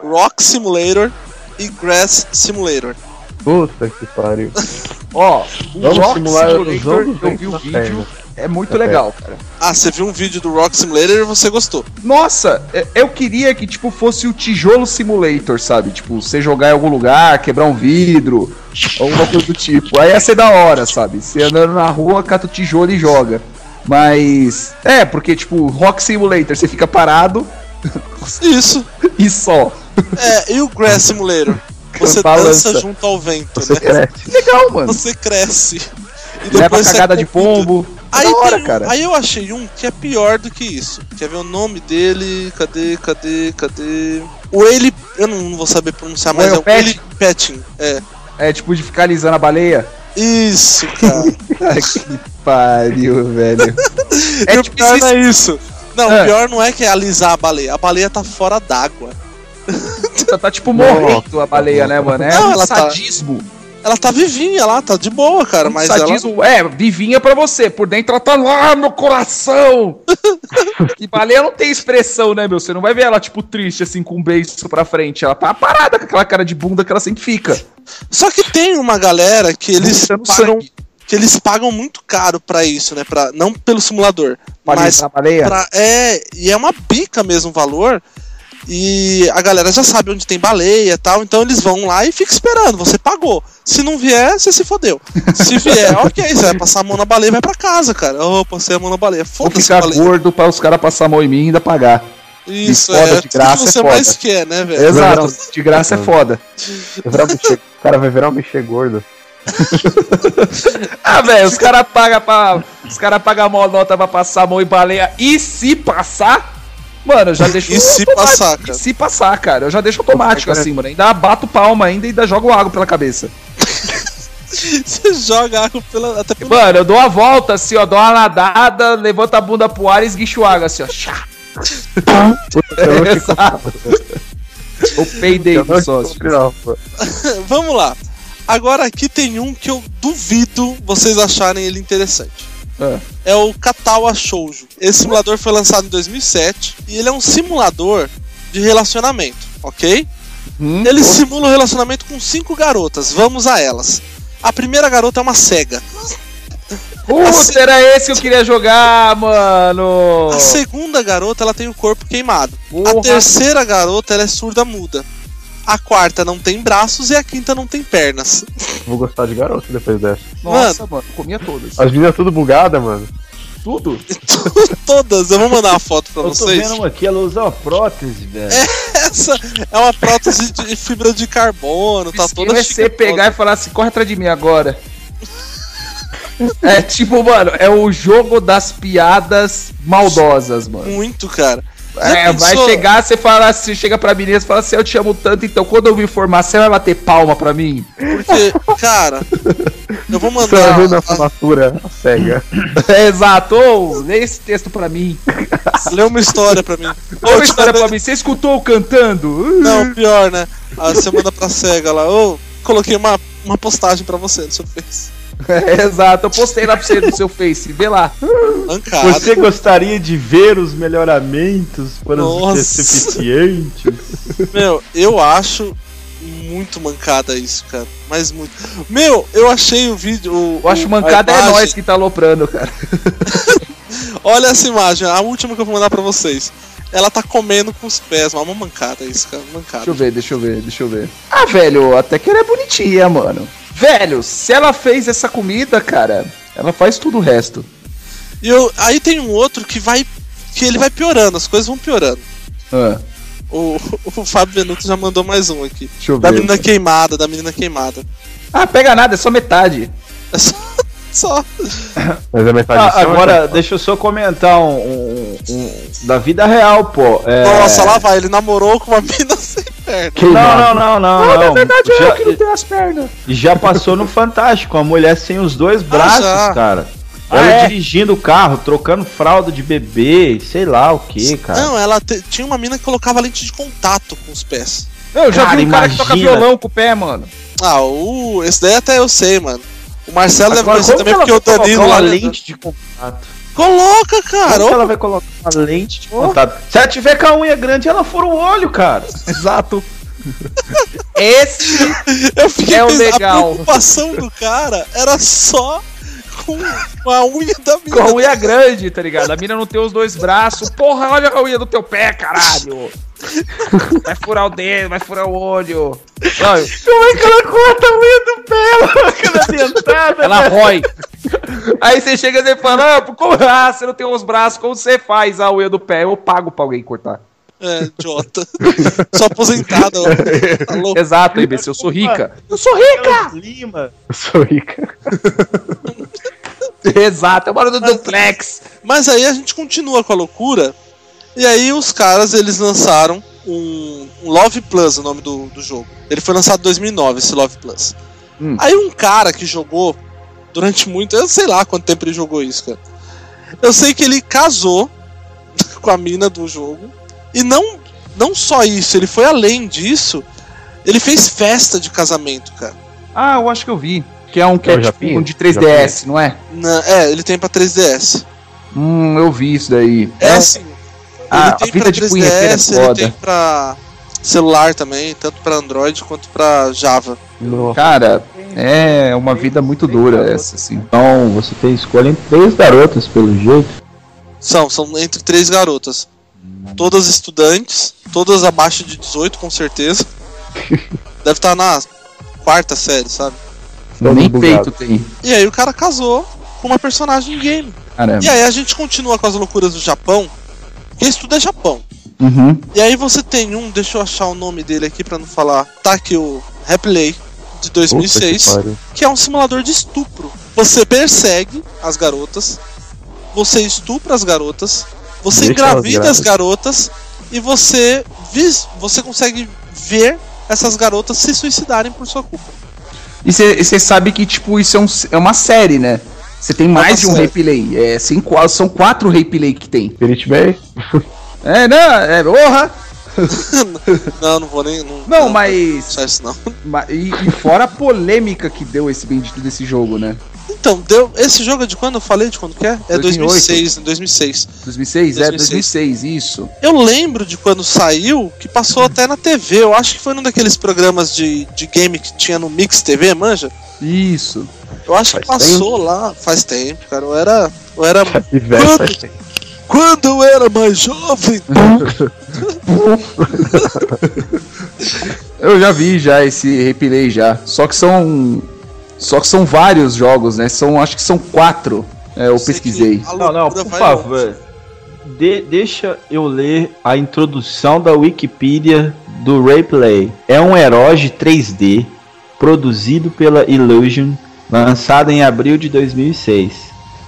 Rock Simulator e Grass Simulator. Puta que pariu. Ó, o Vamos Rock simular Simulator, os eu vi o vídeo, perna. É muito legal, cara. Ah, você viu um vídeo do Rock Simulator e você gostou. Nossa, é- eu queria que, tipo, fosse o tijolo simulator, sabe? Tipo, você jogar em algum lugar, quebrar um vidro, alguma coisa do tipo. Aí ia ser da hora, sabe? Você andando na rua, cata o tijolo e joga. Mas. É, porque, tipo, Rock Simulator, você fica parado Isso. e só. É, e o Grass Simulator? você Balança. dança junto ao vento, Você né? cresce. Legal, mano. Você cresce. E Leva é cagada de comido. pombo. Aí, da hora, tem um- cara. aí eu achei um que é pior do que isso. Quer ver o nome dele? Cadê, cadê, cadê? O ele. Eu não vou saber pronunciar, mas Whale é o Pet? ele Petting. É. É tipo de ficar alisando a baleia. Isso, cara. que pariu, velho. É tipo pior isso. não é isso. Não, É. o pior não é que é alisar a baleia. A baleia tá fora d'água. Tá, tá tipo morrendo a baleia, né, mano? É Não, um ela tá- sadismo. Ela tá vivinha lá, tá de boa, cara. Mas ela. sadismo, é, vivinha pra você. Por dentro ela tá lá, meu coração. que baleia não tem expressão, né, meu? Você não vai ver ela, tipo, triste, assim, com um beijo pra frente. Ela tá parada com aquela cara de bunda que ela sempre fica. Só que tem uma galera que eles pagam, que eles pagam muito caro pra isso, né? Pra, não pelo simulador, mas pra, é e é uma bica mesmo o valor. E a galera já sabe onde tem baleia e tal, então eles vão lá e fica esperando. Você pagou. Se não vier, você se fodeu. Se vier, ok, você vai passar a mão na baleia e vai pra casa, cara. Ô, passei a mão na baleia. Vou Foda-se, ficar baleia. gordo pra os caras passar a mão em mim e ainda pagar. Isso, de foda, é. de graça que é você foda. mais quer, né, velho? Exato. De graça é foda. Um bicho- O cara vai virar um bicho gordo. Ah, velho, os caras pagam pra. Os caras pagam a mão nota pra passar a mão em baleia. E se passar. Mano, eu já deixo. E se passar, cara? E se passar, cara. Eu já deixo automático assim, mano. Ainda bato palma ainda e ainda jogo água pela cabeça. Você joga água pela, até pelo. Mano, eu dou a volta assim, ó. Dou uma nadada, levanto a bunda pro ar e esguicho água assim, ó. Chá. Exato. Eu peidei do sócio. Vamos lá. Agora aqui tem um que eu duvido vocês acharem ele interessante. Ah. É o Katawa Shoujo. Esse simulador foi lançado em 2007 e ele é um simulador de relacionamento, ok? Hum? Ele simula o relacionamento com cinco garotas. Vamos a elas. A primeira garota é uma cega. Puta, era esse que eu queria jogar, mano. A segunda garota ela tem o corpo queimado. A Porra. terceira garota ela é surda muda. A quarta não tem braços e a quinta não tem pernas. Vou gostar de garoto depois dessa. Nossa, mano, comia todas. As meninas tudo bugada, mano. Tudo? Todas, eu vou mandar uma foto pra Eu tô vocês. vendo uma aqui, ela usa uma prótese, velho. Essa é uma prótese de fibra de carbono, tá toda é você chique- pegar e falar assim, corre atrás de mim agora. é tipo, mano, é o jogo das piadas maldosas, mano. muito, cara. É, vai chegar, você fala assim, chega pra menina e fala assim, eu te amo tanto, então quando eu me formar, você vai bater palma pra mim? Porque, cara, eu vou Você vai ver mandar. na formatura a cega. É, exato, ô, lê esse texto pra mim. Lê uma história pra mim. Ô, uma história pra mim, você escutou cantando? Não, pior, né? Aí você manda pra cega lá. Ô, coloquei uma, uma postagem pra você no seu Face. É, exato, eu postei lá pra você no seu Face, vê lá. Mancada. Você gostaria de ver os melhoramentos para Nossa. os deficientes? Meu, eu acho muito mancada isso, cara. Mas muito. Meu, eu achei o vídeo. o- Eu acho o- mancada é nós que tá aloprando, cara. Olha essa imagem, a última que eu vou mandar pra vocês. Ela tá comendo com os pés, é uma mancada isso, cara. Mancada. Deixa eu ver, deixa eu ver, deixa eu ver. Ah, velho, até que ela é bonitinha, mano. Velho, se ela fez essa comida, cara, ela faz tudo o resto. E eu, aí tem um outro que vai. que ele vai piorando, as coisas vão piorando. Ah, O, o Fábio Venuto já mandou mais um aqui. deixa eu Da ver. menina queimada, da menina queimada. Ah, pega nada, é só metade. É só. Só. Mas a metade Ah, agora, deixa eu só comentar um, um- um- da vida real, pô. É... Nossa, lá vai, ele namorou com uma mina sem perna. Não, não, não, não, Não, não. na verdade é já, eu que não tenho as pernas. já passou no Fantástico, a mulher sem os dois braços, já. cara. Ah, Ela é? dirigindo o carro, trocando fralda de bebê, sei lá o que, cara. Não, ela te- tinha uma mina que colocava lente de contato com os pés. Eu já Cara, vi um cara que toca violão com o pé, mano. Ah, o. Esse daí até eu sei, mano. Marcelo deve Agora, conhecer como também, porque o vai Danilo uma lente de contato. Coloca, cara. Como ela vai colocar uma lente de contato? Se ela tiver com a unha grande, ela fura o olho, cara. Exato. Esse Eu fiquei É o legal. A preocupação do cara era só com com a unha da mina. com a unha grande, tá ligado? A mina não tem os dois braços. Porra, olha a unha do teu pé, caralho. Vai furar o dedo, vai furar o olho. Não, Como é que ela corta a unha do? Ela dentada. ela rói. Aí você chega e fala, ah, como, ah, você não tem os braços, como você faz a unha do pé? Eu pago pra alguém cortar. É, idiota. Sou aposentado. ó. Tá louco. Exato, imbecil, eu sou rica. Eu sou rica! Lima. Eu sou rica. Exato, eu moro no duplex. Mas aí a gente continua com a loucura. E aí os caras, eles lançaram um, um Love Plus, o nome do, do jogo. Ele foi lançado em 2009, esse Love Plus. Hum. Aí um cara que jogou durante muito... Eu sei lá quanto tempo ele jogou isso, cara. Eu sei que ele casou com a mina do jogo. E não, não só isso, ele foi além disso. Ele fez festa de casamento, cara. Ah, eu acho que eu vi. Que é um que É é tipo Japinha? um de 3DS, não é? Na- é, ele tem pra 3DS. Hum, eu vi isso daí. É, assim. Ah, ele a tem vida pra de punheteira é 3DS, ele tem pra celular também, tanto pra Android quanto pra Java. Cara, é uma vida muito dura essa, assim. Então você tem escolha entre três garotas, pelo jeito. São, são entre três garotas. Todas estudantes, todas abaixo de 18, com certeza. Deve estar na quarta série, sabe? Todo Nem bugado. peito tem. E aí o cara casou com uma personagem em game. Caramba. E aí a gente continua com as loucuras do Japão, porque é Japão. Uhum. E aí você tem um, deixa eu achar o nome dele aqui pra não falar. Tá aqui o Replay de Puta que 2006, pariu. que é um simulador de estupro. Você persegue as garotas, você estupra as garotas, você Deixa engravida as garotas e você vis, você consegue ver essas garotas se suicidarem por sua culpa. E você sabe que, tipo, isso é, um- é uma série, né? Você tem mais uma de um série. replay. É, cinco, são quatro replay que tem. Spirit Bay? É, não, é, porra! não, não vou nem. Não, Não, mas. Só isso não. E, e fora a polêmica que deu esse bendito desse jogo, né? Então, deu. Esse jogo é de quando? Eu falei de quando que é? É 2008. 2006, 2006. 2006? É, 2006. 2006, isso. Eu lembro de quando saiu, que passou até na TV. Eu acho que foi num daqueles programas de, de game que tinha no Mix TV, manja? Isso. Eu acho que Faz passou lá faz tempo, cara. Eu era. Eu era. E velho, Quando? faz tempo. Quando eu era mais jovem. Eu já vi já esse replay já. Só que são. Só que são vários jogos, né? São, acho que são quatro. É, eu sei pesquisei. Não, não, por favor. De- deixa eu ler a introdução da Wikipedia do Rayplay. É um eroge 3D produzido pela Illusion, lançado em abril de 2006.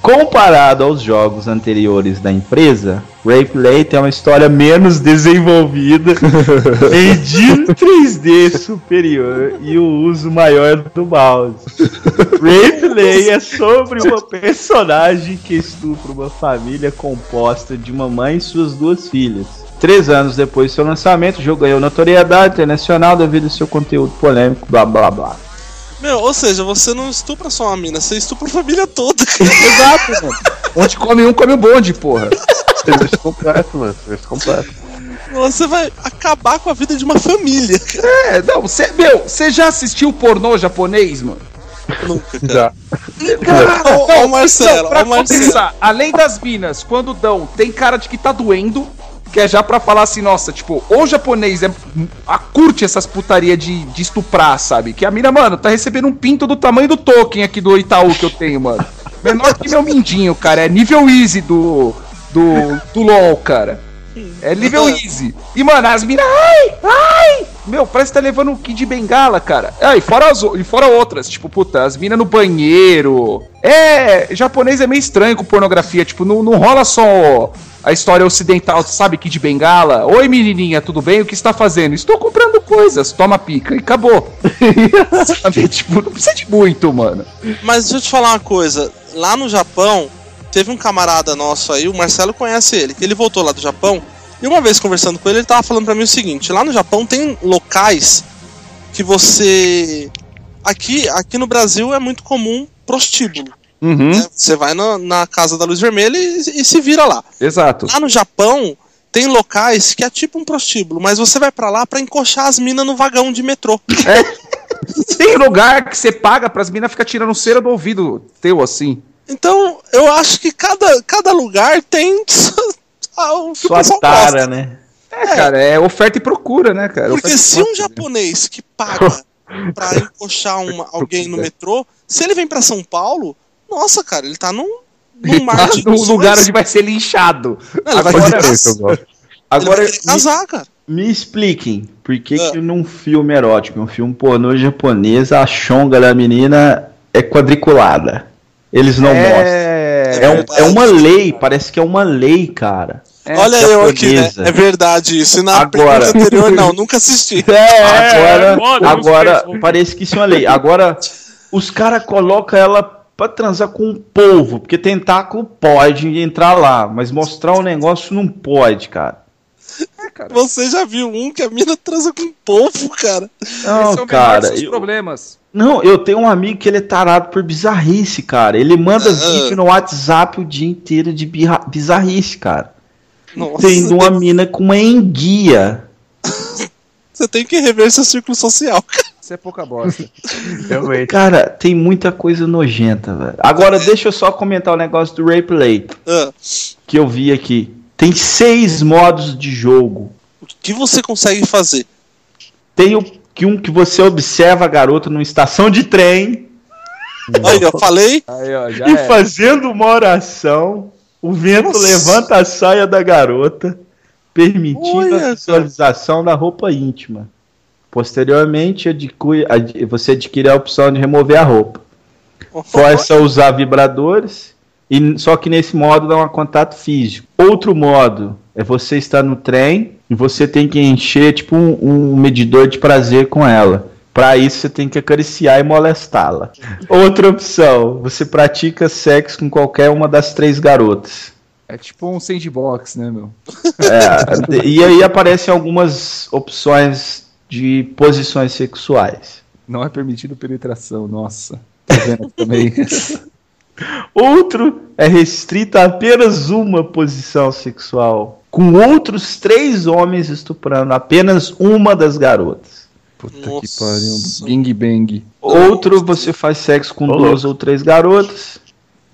Comparado aos jogos anteriores da empresa, Rayplay tem uma história menos desenvolvida, em 3D superior e o uso maior do mouse. Rayplay é sobre uma personagem que estupra uma família composta de uma mãe e suas duas filhas. Três anos depois do seu lançamento, o jogo ganhou notoriedade internacional devido ao seu conteúdo polêmico, blá blá blá. Meu, ou seja, você não estupra só uma mina, você estupra a família toda. Exato, mano. Onde come um, come o bonde, porra. Serviço completo, mano. Serviço completo. Você vai acabar com a vida de uma família. É, não, você, meu, você já assistiu pornô japonês, mano? Nunca, cara. Já. O Marcelo, Não, pra o Marcelo. além das minas, quando dão, tem cara de que tá doendo, que é já pra falar assim, nossa, tipo, o japonês é, a, curte essas putaria de, de estuprar, sabe? Que a mina, mano, tá recebendo um pinto do tamanho do token aqui do Itaú que eu tenho, mano. Menor que meu mindinho, cara, é nível easy do, do, do LoL, cara. É nível easy. E, mano, as minas, ai, ai, meu, parece que tá levando um kit de bengala, cara. Ah, e fora, as, e fora outras, tipo, puta, as minas no banheiro. É, japonês é meio estranho com pornografia, tipo, não, não rola só a história ocidental, sabe, kit de bengala. Oi, menininha, tudo bem? O que está fazendo? Estou comprando coisas, toma pica, e acabou. sabe, tipo, não precisa de muito, mano. Mas deixa eu te falar uma coisa. Lá no Japão, teve um camarada nosso aí, o Marcelo conhece ele, que ele voltou lá do Japão. E uma vez conversando com ele, ele tava falando pra mim o seguinte: lá no Japão tem locais que você. Aqui, aqui no Brasil é muito comum prostíbulo. Uhum, né? Você vai na, na casa da luz vermelha e, e se vira lá. exato. Lá no Japão, tem locais que é tipo um prostíbulo, mas você vai pra lá pra encoxar as minas no vagão de metrô. Tem lugar que você paga pras minas ficar tirando cera do ouvido teu, assim. Então, eu acho que cada, cada lugar tem o que Sua tara, gosta. né? É, cara, é oferta e procura, né, cara? Porque Oferta se um procura. japonês que paga pra encoxar uma, alguém no metrô, se ele vem pra São Paulo, nossa, cara, ele tá num, num mar de no ilusões. lugar onde vai ser linchado. Não, ele vai Agora- Agora- gosto. Agora, ele vai casar, cara. me, me expliquem, por que, Ah. que num filme erótico, um filme pornô japonês, a chonga da menina é quadriculada? Eles não mostram. é... É, um- é uma lei, parece que é uma lei, cara. É, Olha eu aqui, né? É verdade isso. E na Agora. pergunta anterior, não, nunca assisti. agora, moda, agora parece que isso é uma lei. Agora, os caras colocam ela pra transar com o povo, porque tentáculo pode entrar lá, mas mostrar o negócio não pode, cara. Você já viu um que a mina transa com um povo, cara? Não, Esse é o cara. dos eu- problemas. não, eu tenho um amigo que ele é tarado por bizarrice, cara. Ele manda Ah. vídeo no WhatsApp o dia inteiro de bizarrice, cara. Nossa, Tem uma mina com uma enguia. você tem que rever seu círculo social, cara. Isso é pouca bosta. Realmente. Cara, tem muita coisa nojenta, velho. Agora, deixa eu só comentar o negócio do Replay Ah, que eu vi aqui. Tem seis modos de jogo. o que você consegue fazer? Tem o que um que você observa a garota numa estação de trem Aí, eu falei. Aí, ó, já e é. fazendo uma oração. O vento Nossa. levanta a saia da garota, permitindo Olha, a cara. visualização da roupa íntima. Posteriormente, adquire- ad- você adquire a opção de remover a roupa. Força a usar vibradores, e só que nesse modo dá um contato físico. Outro modo é você estar no trem e você tem que encher tipo um, um medidor de prazer com ela. Para isso você tem que acariciar e molestá-la. Outra opção, você pratica sexo com qualquer uma das três garotas. É tipo um sandbox, né, meu? É, e aí aparecem algumas opções de posições sexuais. Não é permitido penetração, nossa. Tá vendo também? Outro é restrito a apenas uma posição sexual, com outros três homens estuprando apenas uma das garotas. Puta que Nossa. pariu. Bing bang. Outro você faz sexo com Ô, duas ou três garotas.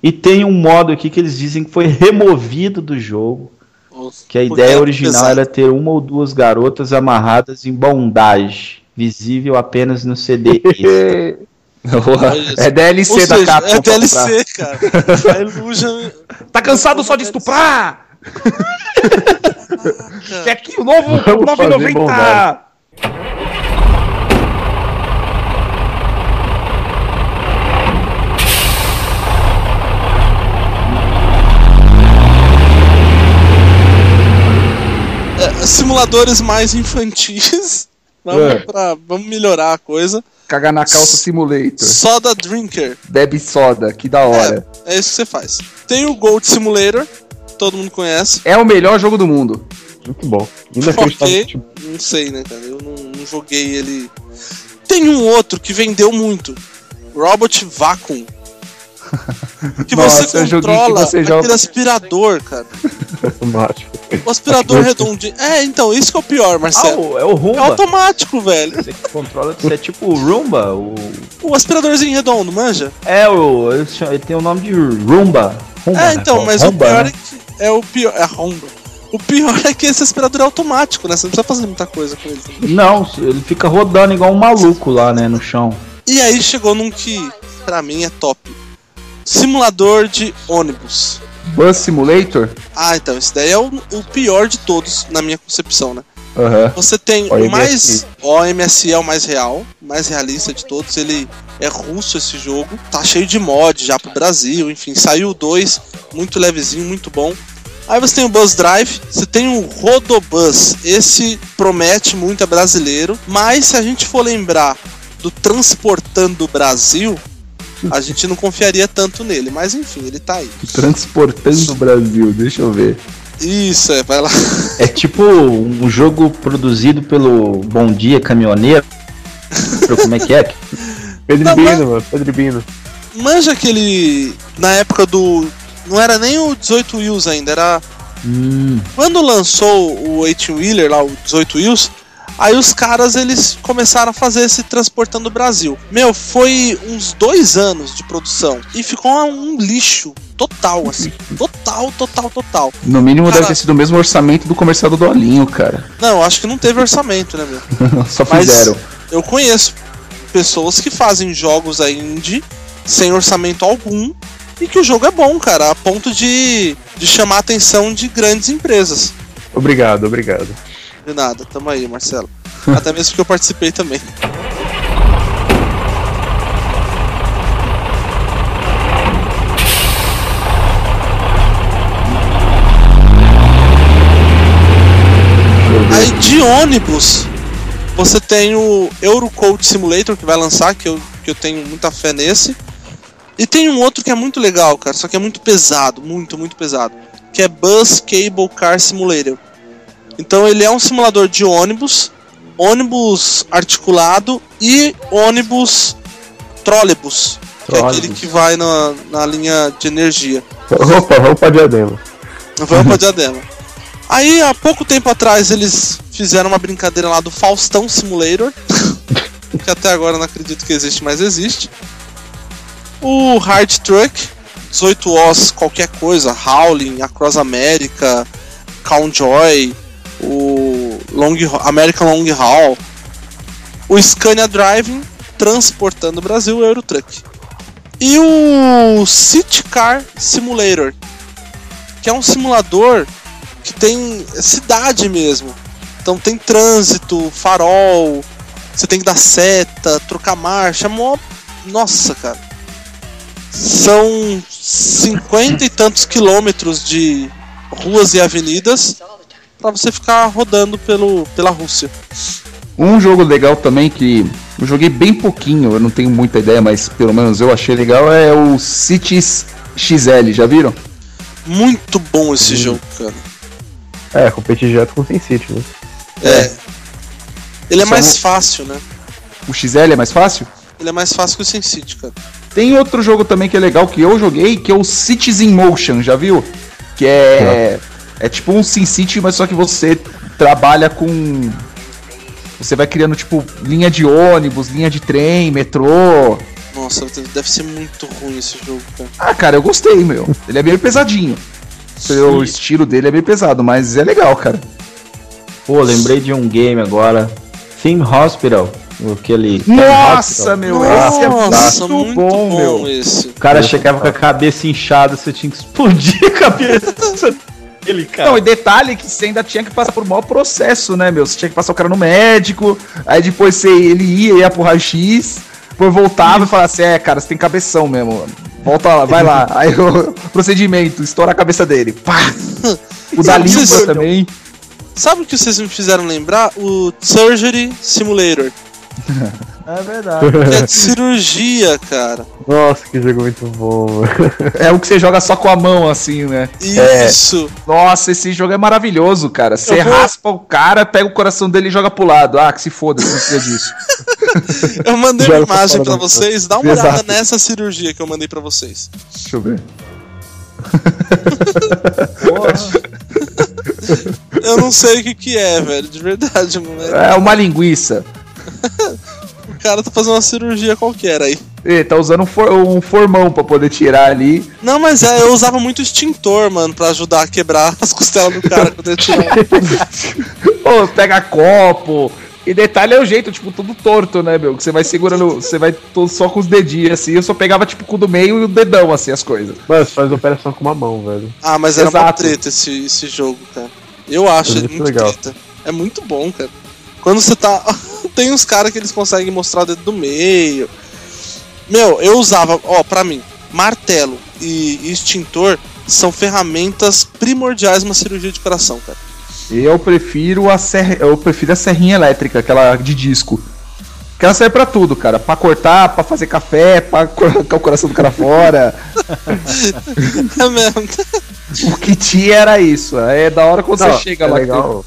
E tem um modo aqui que eles dizem que foi removido do jogo, Nossa, que a ideia original pesado. era ter uma ou duas garotas amarradas em bondagem, visível apenas no CD. É DLC Ou da seja, Capcom. é. DLC, cara. A Illusion. Tá cansado só de estuprar? Quer aqui o novo Vamos o fazer 9,90. bondade. É, simuladores mais infantis. Vamos, É. pra, vamos melhorar a coisa. Cagar na calça simulator. Soda Drinker. Bebe soda, que da hora. É isso que você faz. Tem o Gold Simulator. Todo mundo conhece. É, o melhor jogo do mundo. Muito bom. Inacreditável. Ok. Tipo, Não sei, né, cara? Eu não, não joguei ele. Tem um outro que vendeu muito. Robot Vacuum. Que Nossa, você é joguinho que controla você aquele joga- aspirador, cara. automático. O aspirador redondinho. É, então, isso que é o pior, Ah, Marcelo. o- é o É Rumba. automático, velho. Você que controla, você é tipo o Roomba. O... O aspiradorzinho redondo, manja? É, o, ele tem o nome de Roomba. Roomba É, né? então, mas Roomba, o pior né? é que. É o pior. É a Honda. O pior é que esse aspirador é automático, né? Você não precisa fazer muita coisa com ele. Não, ele fica rodando igual um maluco lá, né, no chão. E aí chegou num que, pra mim, é top. Simulador de ônibus. Bus Simulator? Ah, então, esse daí é o, o pior de todos, na minha concepção, né? Aham. Você tem o OMSI. mais. O MSI é o mais real, mais realista de todos. Ele é russo esse jogo. Tá cheio de mod já pro Brasil, enfim. Saiu o 2, muito levezinho, muito bom. Aí você tem o Bus Drive, você tem o Rodobus. Esse promete muito, é brasileiro. Mas se a gente for lembrar do Transportando Brasil, a gente não confiaria tanto nele. Mas enfim, ele tá aí. Transportando o Brasil, deixa eu ver. Isso, é, vai lá. É tipo um jogo produzido pelo Bom Dia Caminhoneiro. Como é que é? Pedro Não, Bino, mano. Pedro Bino. Manja aquele. Na época do. Não era nem o 18 Wheels ainda, era. Hum, Quando lançou o 18 Wheeler lá, o 18 Wheels, aí os caras eles começaram a fazer esse Transportando o Brasil. Meu, foi uns dois anos de produção e ficou um lixo total, assim. Total, total, total. No mínimo Cara- deve ter sido o mesmo orçamento do comercial do Dolinho, cara. Não, acho que não teve orçamento, né, meu? Só Mas fizeram. eu conheço pessoas que fazem jogos aí indie sem orçamento algum e que o jogo é bom, cara, a ponto de, de chamar a atenção de grandes empresas. Obrigado, obrigado. De nada, tamo aí, Marcelo. Até mesmo porque eu participei também. Aí de ônibus, você tem o Eurocoach Simulator que vai lançar, que eu, que eu tenho muita fé nesse. E tem um outro que é muito legal, cara, só que é muito pesado, muito, muito pesado. Que é Bus Cable Car Simulator. Então ele é um simulador de ônibus, ônibus articulado e ônibus trólebus. Que é aquele que vai na, na linha de energia. Opa, vamos pra diadema. Vamos pra diadema. Aí, há pouco tempo atrás, eles fizeram uma brincadeira lá do Faustão Simulator. que até agora eu não acredito que existe, mas existe. O Hard Truck, 18 Os, qualquer coisa, Howling, Across America, Count Joy, o Long, American Long Haul, o Scania Driving, transportando o Brasil, o Eurotruck. E o City Car Simulator, que é um simulador que tem cidade mesmo. Então tem trânsito, farol, você tem que dar seta, trocar marcha, mó... Nossa, cara. São cinquenta e tantos quilômetros de ruas e avenidas pra você ficar rodando pelo, pela Rússia. Um jogo legal também que eu joguei bem pouquinho, eu não tenho muita ideia, mas pelo menos eu achei legal, é o Cities XL, já viram? Muito bom esse jogo, cara. É, competir direto com SimCity, né? É. Ele é Só mais um- fácil, né? O XL é mais fácil? Ele é mais fácil que o SimCity, cara. Tem outro jogo também que é legal que eu joguei, que é o Cities in Motion, já viu? Que é. É tipo um SimCity, mas só que você trabalha com. Você vai criando, tipo, linha de ônibus, linha de trem, metrô. Nossa, deve ser muito ruim esse jogo, cara. Ah, cara, eu gostei, meu. Ele é meio pesadinho. O estilo dele é bem pesado, mas é legal, cara. Pô, lembrei de um game agora. Theme Hospital. Aquele. Nossa, Hospital. meu, esse é Nossa, muito, muito bom, bom, meu. esse. O cara chegava com a cabeça inchada, você tinha que explodir a cabeça dele, cara. Não, e detalhe que você ainda tinha que passar por um maior processo, né, meu? Você tinha que passar o cara no médico, aí depois você, ele ia, ia pro raio-x, depois voltava e falava assim, é, cara, você tem cabeção mesmo. Volta lá, vai lá. Aí o procedimento, estoura a cabeça dele. Pá! O da Sabe, língua vocês- também. Sabe o que vocês me fizeram lembrar? O Surgery Simulator. É verdade. Que é de cirurgia, cara. Nossa, que jogo muito bom, velho. É o que você joga só com a mão, assim, né? Isso. Nossa, esse jogo é maravilhoso, cara. Você vou- raspa o cara, pega o coração dele e joga pro lado. Ah, que se foda, você não precisa disso. Eu mandei uma imagem pra da- vocês. Dá uma olhada Exato. nessa cirurgia que eu mandei pra vocês. Deixa eu ver. Eu não sei o que que é, velho. De verdade, moleque. É uma linguiça. O cara tá fazendo uma cirurgia qualquer aí. Ele tá usando um, for- um formão pra poder tirar ali. Não, mas é, eu usava muito extintor, mano, pra ajudar a quebrar as costelas do cara quando ele tirava. Ô, pega copo. E detalhe é o jeito, tipo, tudo torto, né, meu? Que você vai segurando, você vai só com os dedinhos, assim. Eu só pegava, tipo, com o do meio e o dedão, assim, as coisas. Mano, você faz operação com uma mão, velho. Ah, mas era uma Exato. treta esse, esse jogo, cara. Eu acho É ele muito muito legal. treta. É muito bom, cara. Quando você tá. Tem uns caras que eles conseguem mostrar o dedo do meio. Meu, eu usava, ó, pra mim, martelo e extintor são ferramentas primordiais numa cirurgia de coração, cara. Eu prefiro a serra, eu prefiro a serrinha elétrica, aquela de disco. Que ela serve pra tudo, cara. Pra cortar, pra fazer café, pra colocar o coração do cara fora. É mesmo. o que tinha era isso. É da hora quando Não, você chega é lá. legal.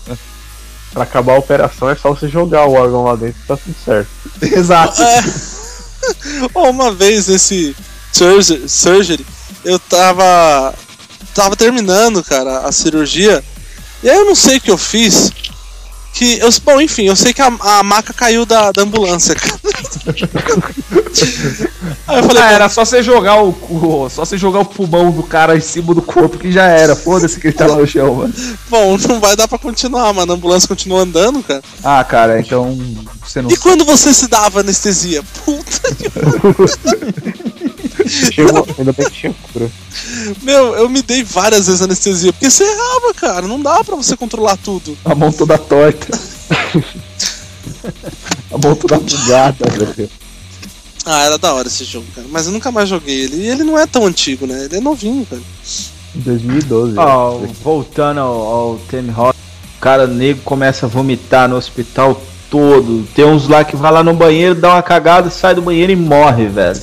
Pra acabar a operação é só você jogar o órgão lá dentro que tá tudo certo. Exato. Ó, Uma vez nesse surgery, surgery, eu tava. Tava terminando, cara, a cirurgia. E aí eu não sei o que eu fiz. Que eu, bom, enfim, eu sei que a, a maca caiu da, da ambulância, cara. aí eu falei, Ah, era só você jogar o, o- só você jogar o pulmão do cara em cima do corpo que já era. Foda-se que ele tá lá no chão, mano. bom, não vai dar pra continuar, mano. A ambulância continua andando, cara. Ah, cara, então você não E quando você se dava anestesia? Puta que Ainda bem que tinha cura. Meu, eu me dei várias vezes anestesia, porque você errava, cara. Não dá pra você controlar tudo. A mão toda torta. A mão toda bugada, velho. Ah, era da hora esse jogo, cara. Mas eu nunca mais joguei ele. E ele não é tão antigo, né? Ele é novinho, cara. Em 2012. Ó, voltando ao, ao Temi Rock, o cara negro começa a vomitar no hospital todo. Tem uns lá que vai lá no banheiro, dá uma cagada, sai do banheiro e morre, velho.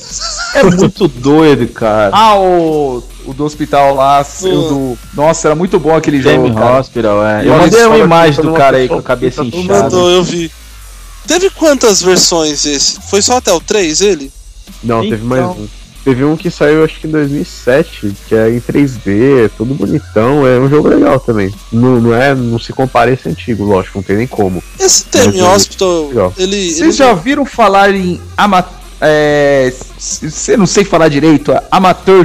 É muito doido, cara. Ah, o, o do hospital lá, o do. Nossa, era muito bom aquele Temi jogo. Cara. Hospital, é. Eu mandei uma imagem do cara aí com a cabeça inchada. Mandou, eu vi. Teve quantas versões esse? Foi só até o 3 ele? Não, teve Então. mais um. Teve um que saiu acho que em 2007, que é em 3D, é todo bonitão, é um jogo legal também. Não, não é, não se compara esse antigo, lógico, não tem nem como. Esse Temi Mas, Hospital, legal. ele. ele Vocês já viram falar em ama é, você não sei falar direito, é amateur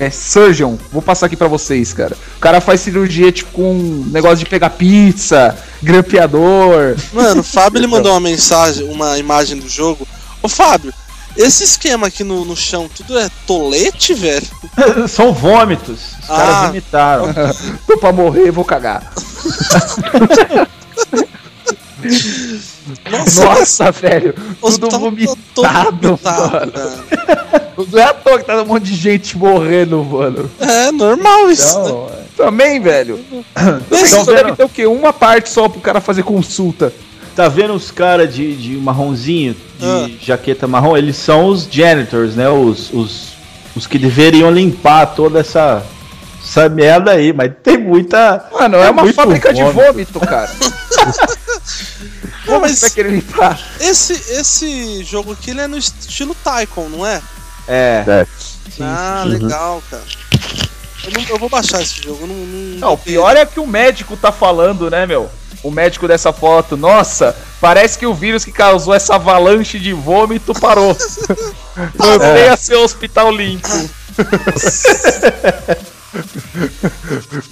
é, surgeon. Vou passar aqui pra vocês, cara. O cara faz cirurgia tipo com um negócio de pegar pizza, grampeador. Mano, o Fábio ele mandou uma mensagem, uma imagem do jogo. Ô Fábio, esse esquema aqui no, no chão, tudo é tolete, velho? São vômitos. Os Ah. caras vomitaram. Tô pra morrer, vou cagar. Nossa, Nossa, velho. o Tudo tá vomitado, todo vomitado. Não é à toa que tá um monte de gente morrendo, mano. É normal isso. né? Então, também, velho. Então deve ter o quê? Uma parte só pro cara fazer consulta. Tá vendo os caras de, de marronzinho, de Ah. jaqueta marrom? Eles são os janitors, né? Os, os, os que deveriam limpar toda essa, essa merda aí, mas tem muita. Mano, é, uma muito fábrica de vômito. vômito, cara. Pô, Como mas você vai querer limpar? esse, esse jogo aqui ele é no estilo Tycoon, não é? É. É. ah, legal, cara. Eu, não- eu vou baixar esse jogo. eu Não, não, Não, o pior é que o médico tá falando, né, meu? O médico dessa foto, nossa, parece que o vírus que causou essa avalanche de vômito parou. Voltei a ser hospital limpo.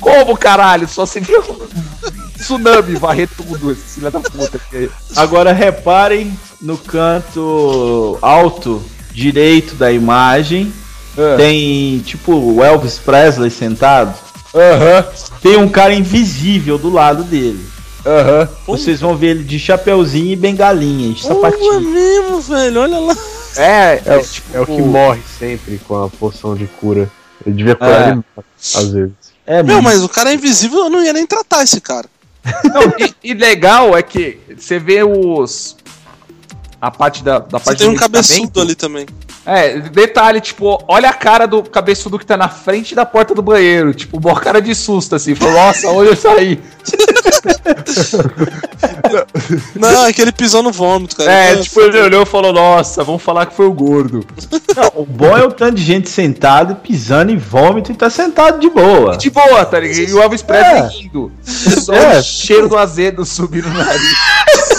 Como, caralho? Só se viu um tsunami varrer tudo, esse filho da puta. Que... Agora reparem no canto alto direito da imagem. Ah. Tem tipo o Elvis Presley sentado. Aham, Tem um cara invisível do lado dele. aham. Vocês vão ver ele de chapeuzinho e bengalinha, de Pô, é sapatinho. mesmo, velho. Olha lá. É, É, é, o- tipo, é o que morre sempre com a poção de cura. Ele devia curar É. ele às vezes. É, Meu, mas o cara é invisível, eu não ia nem tratar esse cara. Não, e, e legal é que você vê os. A parte da, da Você parte tem do um cabeçudo ali também. É, detalhe, tipo, olha a cara do cabeçudo que tá na frente da porta do banheiro. Tipo, uma cara de susto, assim. Falou, nossa, onde eu saí? Não, é que ele pisou no vômito, cara. É, Então, tipo, ele olhou e falou, nossa, vamos falar que foi o gordo. Não, o bom é o tanto de gente sentada, pisando em vômito e tá sentado de boa. De boa, tá ligado? E o Elvis Presley É. rindo. Só É. o cheiro do azedo subindo no nariz.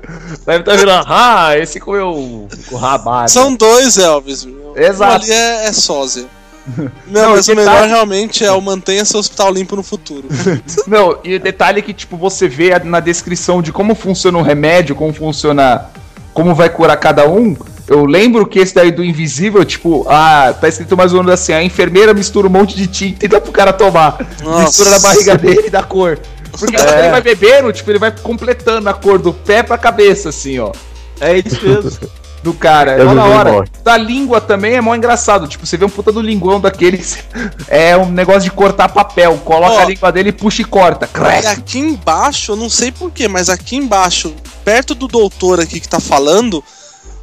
Deve tá virando, ah, esse comeu o rabado. São dois Elvis. Exato. Um ali é, é sósia. Não, Não, mas o melhor realmente é o mantenha seu hospital limpo no futuro. Não, e o detalhe é que, tipo, você vê na descrição de como funciona o remédio, como funciona. Como vai curar cada um. Eu lembro que esse daí do invisível, tipo, ah, tá escrito mais ou menos assim: a enfermeira mistura um monte de tinta e dá pro cara tomar. Nossa. Mistura na barriga dele e dá cor. Porque quando É. ele vai bebendo, tipo, ele vai completando a cor do pé pra cabeça, assim, ó. É isso mesmo. Do cara. É na hora. Da língua também é mó engraçado. Tipo, você vê um puta do linguão daqueles. É um negócio de cortar papel. Coloca Ó. a língua dele e puxa e corta. E Crack. aqui embaixo, eu não sei porquê, mas aqui embaixo, perto do doutor aqui que tá falando,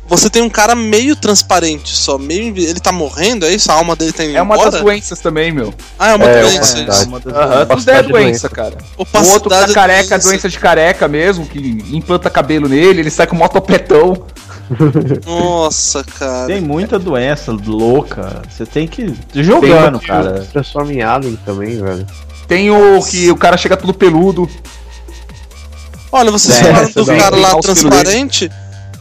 você tem um cara meio transparente só, meio. Ele tá morrendo, é isso? A alma dele tá indo É uma embora? das doenças também, meu. Ah, é uma É, doença. isso. Uma das- Aham, tudo é doença, doença. cara. O outro tá é careca, doença. doença de careca mesmo, que implanta cabelo nele, ele sai com motopetão. Nossa, cara. Tem muita doença louca. Você tem que Tem jogando, que cara. Se transforma em alien também, velho. Tem o que o cara chega tudo peludo. Olha, vocês É, falaram do cara lá transparente.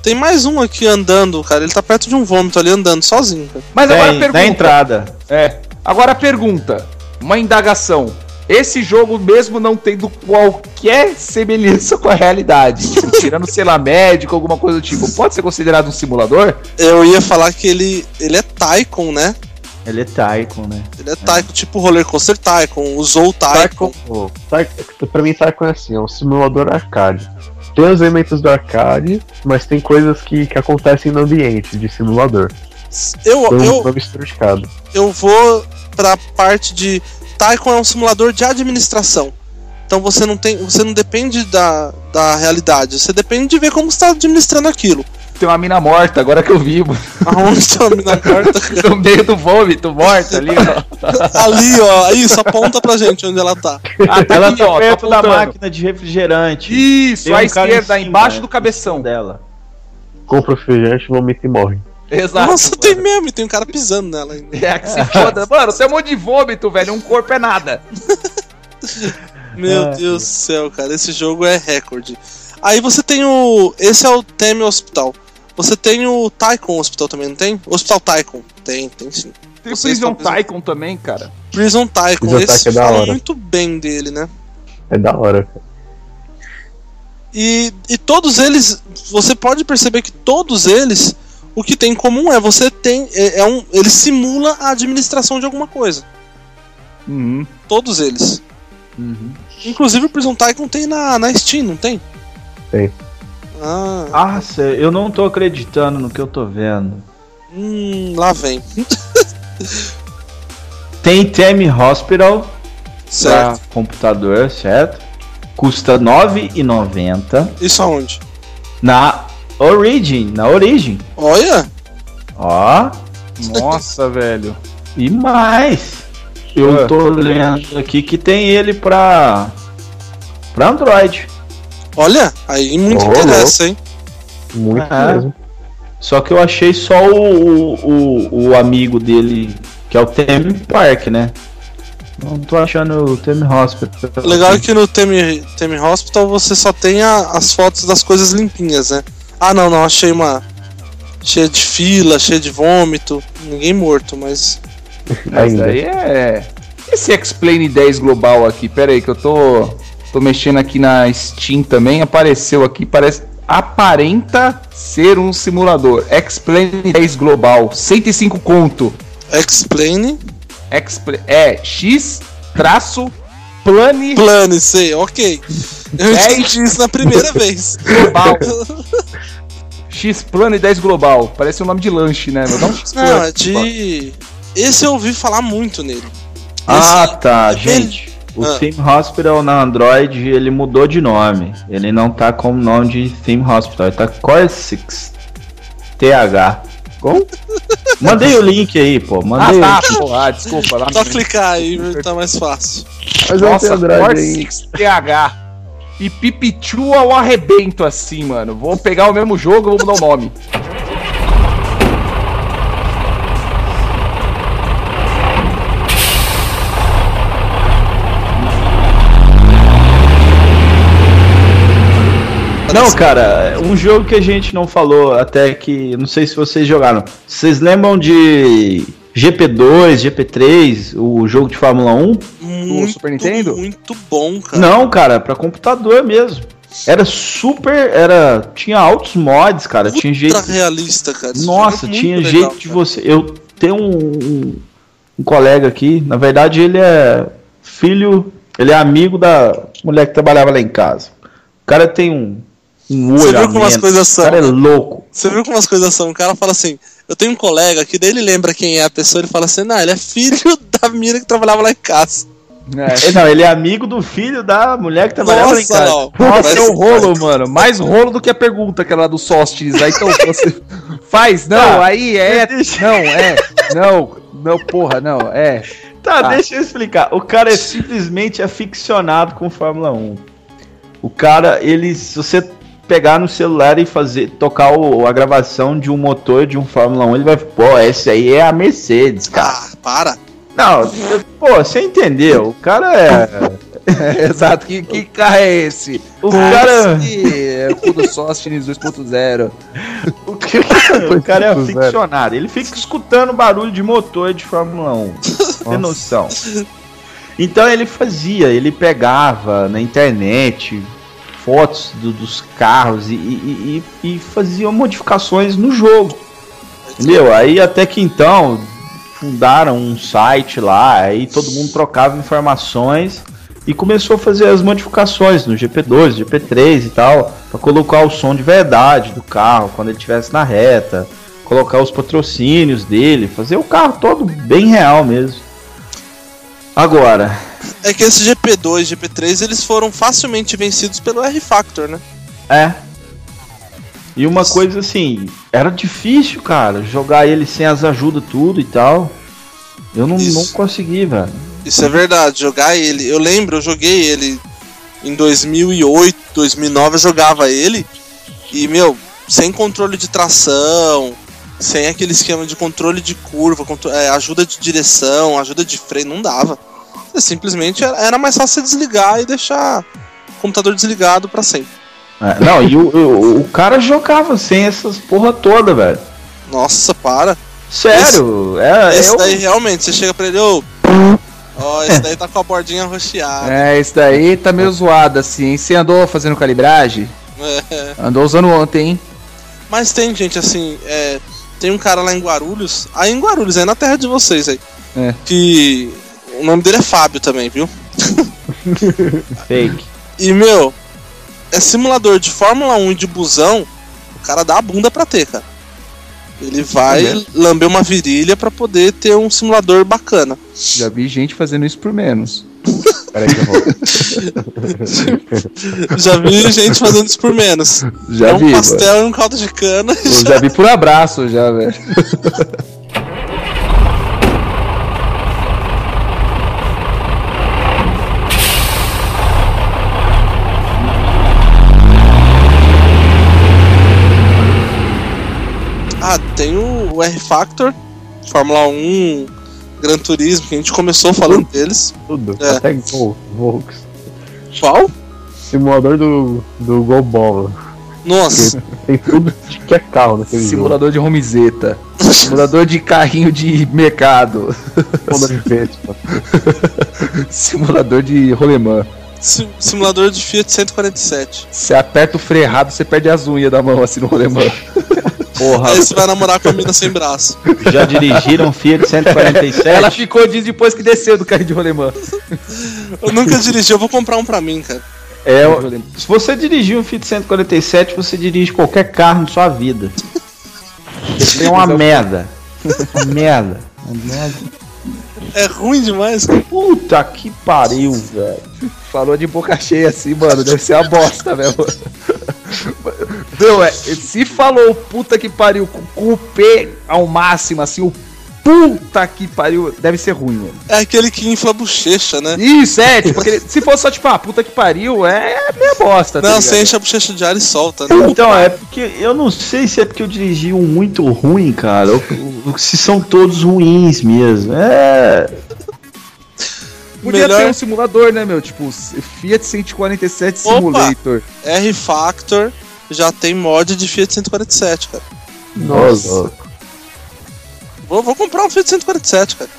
Tem mais um aqui andando, cara. Ele tá perto de um vômito ali andando sozinho, cara. Mas agora Tem, pergunta. na entrada. É. Agora a pergunta. Uma indagação. esse jogo mesmo não tendo qualquer semelhança com a realidade, tipo, tirando, sei lá, médico, alguma coisa do tipo, pode ser considerado um simulador? Eu ia falar que ele, ele é Tycoon, né? Ele é Tycoon, né? Ele é Tycoon, tipo Roller Coaster Tycoon, usou o Tycoon. Tycoon, Tycoon, pra mim, Tycoon é assim, é um simulador arcade. Tem os elementos do arcade, mas tem coisas que, que acontecem no ambiente de simulador. Eu, eu, eu vou pra parte de. Tycoon é um simulador de administração. Então você não tem. Você não depende da, da realidade. Você depende de ver como está administrando aquilo. Tem uma mina morta, agora que eu vi, mano. Aonde tá a mina morta? no meio do vômito, morta ali, ó. Ali, ó. Isso, aponta pra gente onde ela tá. Ah, tá Ela aqui, tá ó, perto da máquina de refrigerante. Isso, Tem à um cara em esquerda, cima, embaixo né? do cabeção. dela. Compra o refrigerante, vomita e morre. Exato. Nossa, mano. tem mesmo, tem um cara pisando nela ainda. É que se foda. Mano, tem um monte de vômito, velho. Um corpo é nada. Meu Ah, Deus do céu, cara, esse jogo é recorde. Aí você tem o. Esse é o Teme Hospital. Você tem o Tycoon Hospital também, não tem? Hospital Tycoon. Tem, tem sim. Tem o Vocês Prison estão- Tycoon também, cara. Prison Tycoon, Prison esse é da fala hora. muito bem dele, né? É da hora, cara. E, e todos eles, você pode perceber que todos eles, o que tem em comum é você tem. É, é um, ele simula a administração de alguma coisa. Uhum. Todos eles. Uhum. Inclusive o Prison Tycoon tem na, na Steam, não tem? Tem. Ah, Nossa, eu não tô acreditando no que eu tô vendo. hum, lá vem. Tem Temi Hospital Certo. pra computador, certo? Custa R$ 9,90 Isso aonde? na Origin, na Origin. Olha! Ó, Nossa, velho. e mais. Eu Ah. tô lendo aqui que tem ele pra pra Android. Olha! Aí muito Ô, interessa, hein? Muito Ah. mesmo. Só que eu achei só o, o, o amigo dele, que é o Theme Park, né? Não tô achando o Theme Hospital. O legal é que no Temi, Temi Hospital você só tem a- as fotos das coisas limpinhas, né? Ah, não, não, achei uma. Cheia de fila, cheia de vômito. Ninguém morto, mas. Mas Ainda. aí é. Esse Explain 10 global aqui, pera aí que eu tô. Tô mexendo aqui na Steam também, apareceu aqui, parece. Aparenta ser um simulador. Explain 10 global, 105 conto. Explain. Expl é X traço plane Plane, sei, ok. Eu É entendi isso na primeira vez. global. X plane 10 global. Parece o nome de lanche, né? Vou dar um X Não, é de. Esse eu ouvi falar muito nele. Ah, Esse- tá, ele- gente. O Ah. Theme Hospital na Android, ele mudou de nome. Ele não tá com o nome de Theme Hospital, ele tá Corsix TH. Como? Mandei o link aí, pô. Ah, Mandei tá, o link. pô. Ah, desculpa. Lá Só clicar aí, tá mais fácil. Mas eu Nossa. 6 TH. E Pipichu ao arrebento assim, mano. Vou pegar o mesmo jogo, vou mudar o nome. Não, cara, um jogo que a gente não falou até que. Não sei se vocês jogaram. Vocês lembram de GP2, GP3, o jogo de Fórmula 1? Muito, Super Nintendo? Muito bom, cara. Não, cara, pra computador mesmo. Era super. Era. Tinha altos mods, cara. Tinha jeito. Ultra realista, cara. Esse Nossa, é tinha muito jeito legal, de cara. você. Eu tenho um, um, um colega aqui, na verdade ele é filho, ele é amigo da mulher que trabalhava lá em casa. O cara tem um, um Você olho viu a como as coisas O são, cara é louco. Você viu como as coisas são? O cara fala assim: Eu tenho um colega que daí ele lembra quem é a pessoa, ele fala assim: Não, ele é filho da mina que trabalhava lá em casa. É. Não, ele é amigo do filho da mulher que trabalhava lá em Nossa, casa. não. Nossa, é o se- rolo, mano. Mais rolo do que a pergunta que do Sóstenes. Aí então você faz, não, Tá. aí é. Deixa- Não, é. Não, não, porra, não, é. Tá, Tá. deixa eu explicar. O cara é simplesmente aficionado com Fórmula 1. O cara, ele, se você pegar no celular e fazer tocar o- a gravação de um motor de um Fórmula 1, ele vai, pô, esse aí é a Mercedes, cara. Ah, para. Não, pô, você entendeu? O cara é, É, Exato, que, que carro é esse? o cara, Esse é o cu do Sóstenes 2.0. o cara, o cara é aficionado. Ele fica escutando barulho de motor de Fórmula 1. Tem noção? Então ele fazia, ele pegava na internet fotos do- dos carros e, e- e- e fazia modificações no jogo. Entendeu? Aí até que então fundaram um site lá, aí todo mundo trocava informações e começou a fazer as modificações no GP2, GP3 e tal, para colocar o som de verdade do carro quando ele estivesse na reta, colocar os patrocínios dele, fazer o carro todo bem real mesmo. Agora, É que esse GP2 e GP3 eles foram facilmente vencidos pelo R-Factor, né? é. E uma coisa assim, era difícil, cara, jogar ele sem as ajudas tudo e tal. Eu não, Isso. não consegui, velho. Isso é verdade, jogar ele. Eu lembro, eu joguei ele em 2008, 2009, eu jogava ele. E, meu, sem controle de tração, sem aquele esquema de controle de curva, contro- é, ajuda de direção, ajuda de freio, não dava. Você simplesmente era, mais fácil desligar e deixar o computador desligado pra sempre. É, não, e o, o, o cara jogava sem essas porra toda, velho. Nossa, para. Sério, é, Esse eu, daí realmente, você chega pra ele, ô. Ó, esse daí tá com a bordinha rocheada. É, esse daí tá meio zoado assim. Você andou fazendo calibragem? É. Andou usando ontem, hein? Mas tem gente assim, é, tem um cara lá em Guarulhos, aí em Guarulhos, aí na terra de vocês aí, É. que o nome dele é Fábio também, viu? fake. E meu, é simulador de Fórmula 1 e de busão, o cara dá a bunda pra ter, cara. Ele vai É lamber uma virilha pra poder ter um simulador bacana. Já vi gente fazendo isso por menos. Peraí que eu vou. Já vi gente fazendo isso por menos. Já é um vi, mano. pastel e um caldo de cana. Eu já vi por abraço já, velho. Ah, tem o, o R-Factor, Fórmula 1, Gran Turismo, que a gente começou falando deles. Tudo. É. Até Gol, Volks. Qual? Simulador do, do Gol Bola. Nossa, Tem tudo que é carro naquele Simulador de romizeta. Simulador de carrinho de mercado. jogo. Simulador de Vespa. Simulador de rolemã. sim- simulador de Fiat 147. Você aperta o freio errado, você perde as unhas da mão assim no rolemã. Porra, Aí você vai namorar com a mina sem braço. já dirigiram Fiat 147? Ela ficou diz depois que desceu do carrinho de rolemã. Eu nunca dirigi, eu vou comprar um pra mim, cara. É, se você dirigir um Fiat 147, você dirige qualquer carro na sua vida. Você é uma merda. Uma merda. Uma merda. É ruim demais, cara. Puta que pariu, velho. Falou de boca cheia assim, mano. Deve ser a bosta mesmo. Meu, é, se falou puta que pariu com, com o P ao máximo, assim, o puta que pariu, deve ser ruim, mano. É aquele que infla a bochecha, né? Isso, é, tipo, aquele, se fosse só tipo, ah, puta que pariu, é meia bosta. tá Não, ligado? você enche a bochecha de ar e solta, né? Então, é porque eu não sei se é porque eu dirigi um muito ruim, cara, ou, ou se são todos ruins mesmo. É. Podia Melhor- ter um simulador, né, meu? Tipo, Fiat 147 Opa! Simulator. R-Factor já tem mod de Fiat 147, cara. Nossa. Vou, vou comprar um Fiat 147, cara.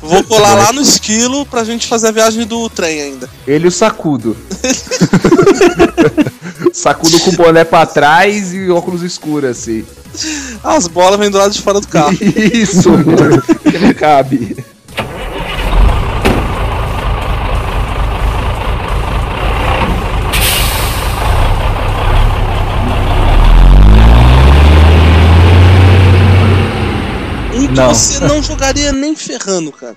Vou colar lá no esquilo pra gente fazer a viagem do trem ainda. Ele e o Sacudo. sacudo com boné pra trás e óculos escuros, assim. As bolas vêm do lado de fora do carro. Isso, mano. Que não cabe. Que Não. você não jogaria nem ferrando, cara.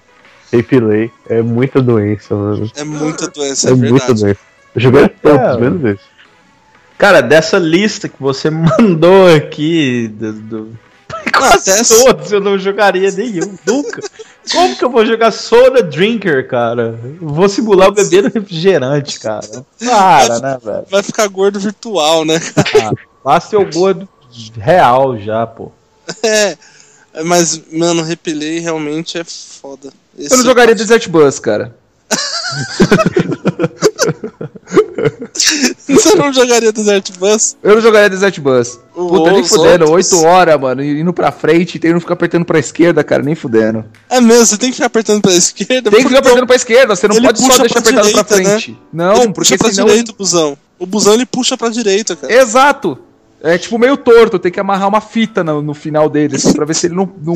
Repilei. É muita doença, mano. É muita doença, É, é, muita verdade. doença. Eu joguei tantos, É. menos esse. Cara, dessa lista que você mandou aqui do. do... Não, até Todos eu não jogaria nenhum, nunca. Como que eu vou jogar Soda Drinker, cara? Vou simular o bebendo refrigerante, cara. Para, né, velho? vai ficar gordo virtual, né? Basta o gordo real já, pô. É. Mas, mano, repelei realmente é foda. Eu não Esse- jogaria Desert Bus, cara. Você não jogaria Desert Bus? Eu não jogaria Desert Bus. O- Puta, nem fudendo. outros. 8 horas, mano, indo pra frente, tem que ficar apertando pra esquerda, cara, nem fudendo. É mesmo, você tem que ficar apertando pra esquerda. Tem que ficar apertando pra esquerda, você não Ele pode só puxa deixar pra apertado pra direita, né? frente. ele Não, puxa porque pra senão. direita o busão. O busão ele puxa pra direita, cara. Exato! É tipo meio torto, tem que amarrar uma fita no, no final dele, assim, pra ver se ele não, não,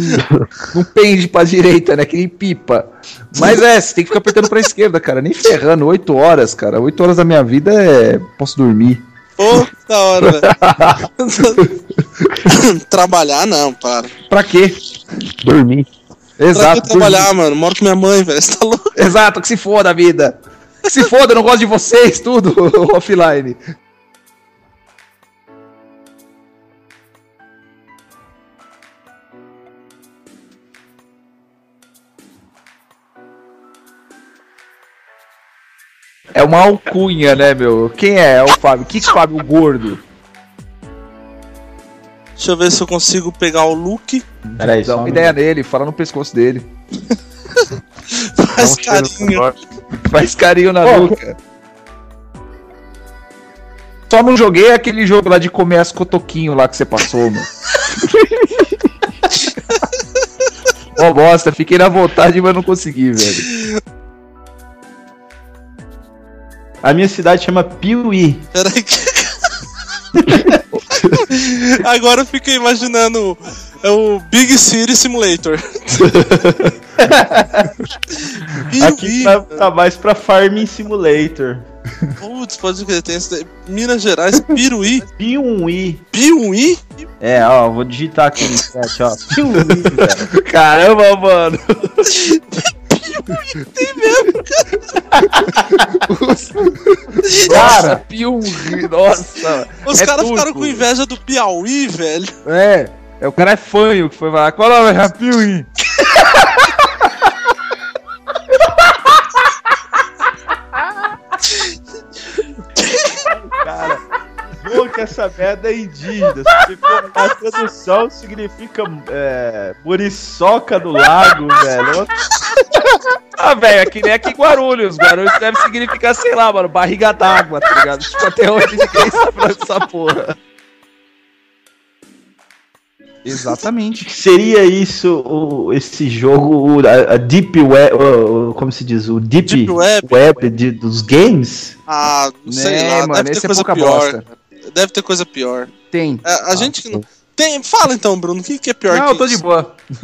não pende pra direita, né? Que nem pipa. Mas é, você tem que ficar apertando pra esquerda, cara. Nem ferrando, 8 horas, cara. 8 horas da minha vida é. Posso dormir. Pô, da hora, velho. Trabalhar não, para. Pra quê? Dormir. Pra Exato. que trabalhar, mano? Moro com minha mãe, velho. Você tá louco? dormir. Exato, que se foda a vida. Que se foda, eu não gosto de vocês, tudo offline. É uma alcunha, né, meu? Quem é? É o Fábio. Que Fábio gordo? Deixa eu ver se eu consigo pegar o look. Peraí, Dá uma um ideia nele, fala no pescoço dele. Faz carinho. Faz carinho na Pô, nuca. Só não joguei aquele jogo lá de comer as cotoquinhos lá que você passou, mano. Ó, bosta, fiquei na vontade, mas não consegui, velho. A minha cidade chama Piuí. Peraí que. Agora eu fiquei imaginando. É o Big City Simulator. Aqui tá, tá mais pra Farming Simulator. Putz, pode crer, tem esse daí. Minas Gerais, Piruí. Piuí. Piuí? É, ó, vou digitar aqui no chat, ó. Piuí, velho. Caramba, mano. Cara, Piuí, nossa. Os é caras ficaram com inveja do Piauí, velho. É, é o cara é fanho que foi falar. Qual é o nome? Bom que essa merda é indígena. Se for na tradução, significa é, muriçoca do lago, velho. Ah, velho, é que nem aqui em Guarulhos. Guarulhos deve significar, sei lá, mano, barriga d'água, tá ligado? Tipo, até hoje ninguém sabe dessa porra. Exatamente. Seria isso, o- esse jogo, o- a, a Deep Web, o- como se diz, o Deep, Deep Web. Web de- dos games? Ah, não sei Né, lá, mano, deve ter esse é pouca pior. bosta. Deve ter coisa pior. Tem. A, a gente que não. Tem, fala então, Bruno, o que, que é pior Não, que eu tô de isso? boa.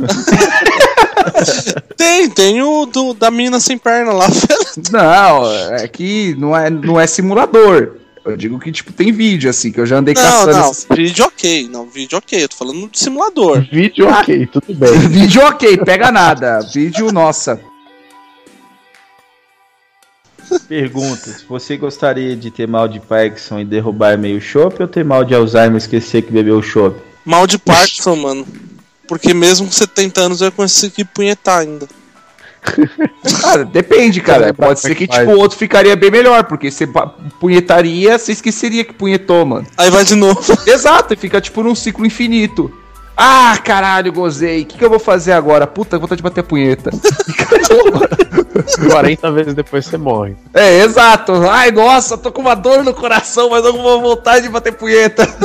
Tem, tem o do, da mina sem perna lá. Não, é que não é, não é simulador. Eu digo que, tipo, tem vídeo, assim, que eu já andei Não, caçando. não, esses- vídeo ok. Não, vídeo ok. Eu tô falando de simulador. Vídeo, ok, tudo bem. Vídeo ok, pega nada. Vídeo, nossa. Pergunta, se você gostaria de ter mal de Parkinson e derrubar meio chopp ou ter mal de Alzheimer e esquecer que bebeu chopp? Mal de Parkinson, mano. Porque mesmo com 70 anos eu ia conseguir punhetar ainda. Ah, depende, cara. Pode ser que, tipo, o outro ficaria bem melhor, porque você punhetaria, você esqueceria que punhetou, mano. Aí vai de novo. Exato, e fica, tipo, num ciclo infinito. Ah, caralho, gozei. O que, que eu vou fazer agora? Puta, vontade de bater a punheta. 40 vezes depois você morre. É, exato. Ai, nossa, tô com uma dor no coração, mas eu não vou vontade de bater punheta.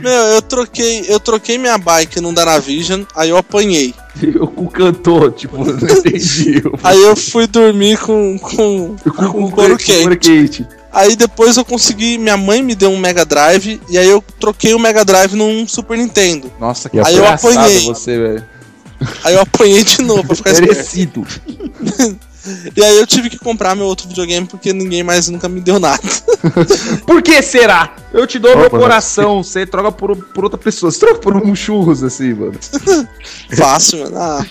Meu, eu troquei, eu troquei minha bike num Danavision, aí eu apanhei. o cu cantou, tipo, não entendi. Aí eu fui dormir com, com, com, um couro quente. quente. Aí depois eu consegui, minha mãe me deu um Mega Drive, e aí eu troquei o Mega Drive num Super Nintendo. Nossa, que Aí eu apanhei. você, velho. Aí eu apanhei de novo pra ficar. Merecido. E aí eu tive que comprar meu outro videogame porque ninguém mais nunca me deu nada. Por que será? Eu te dou meu Opa, coração, você troca por, por outra pessoa. Você troca por um churros, assim, mano. Fácil, mano. Ah,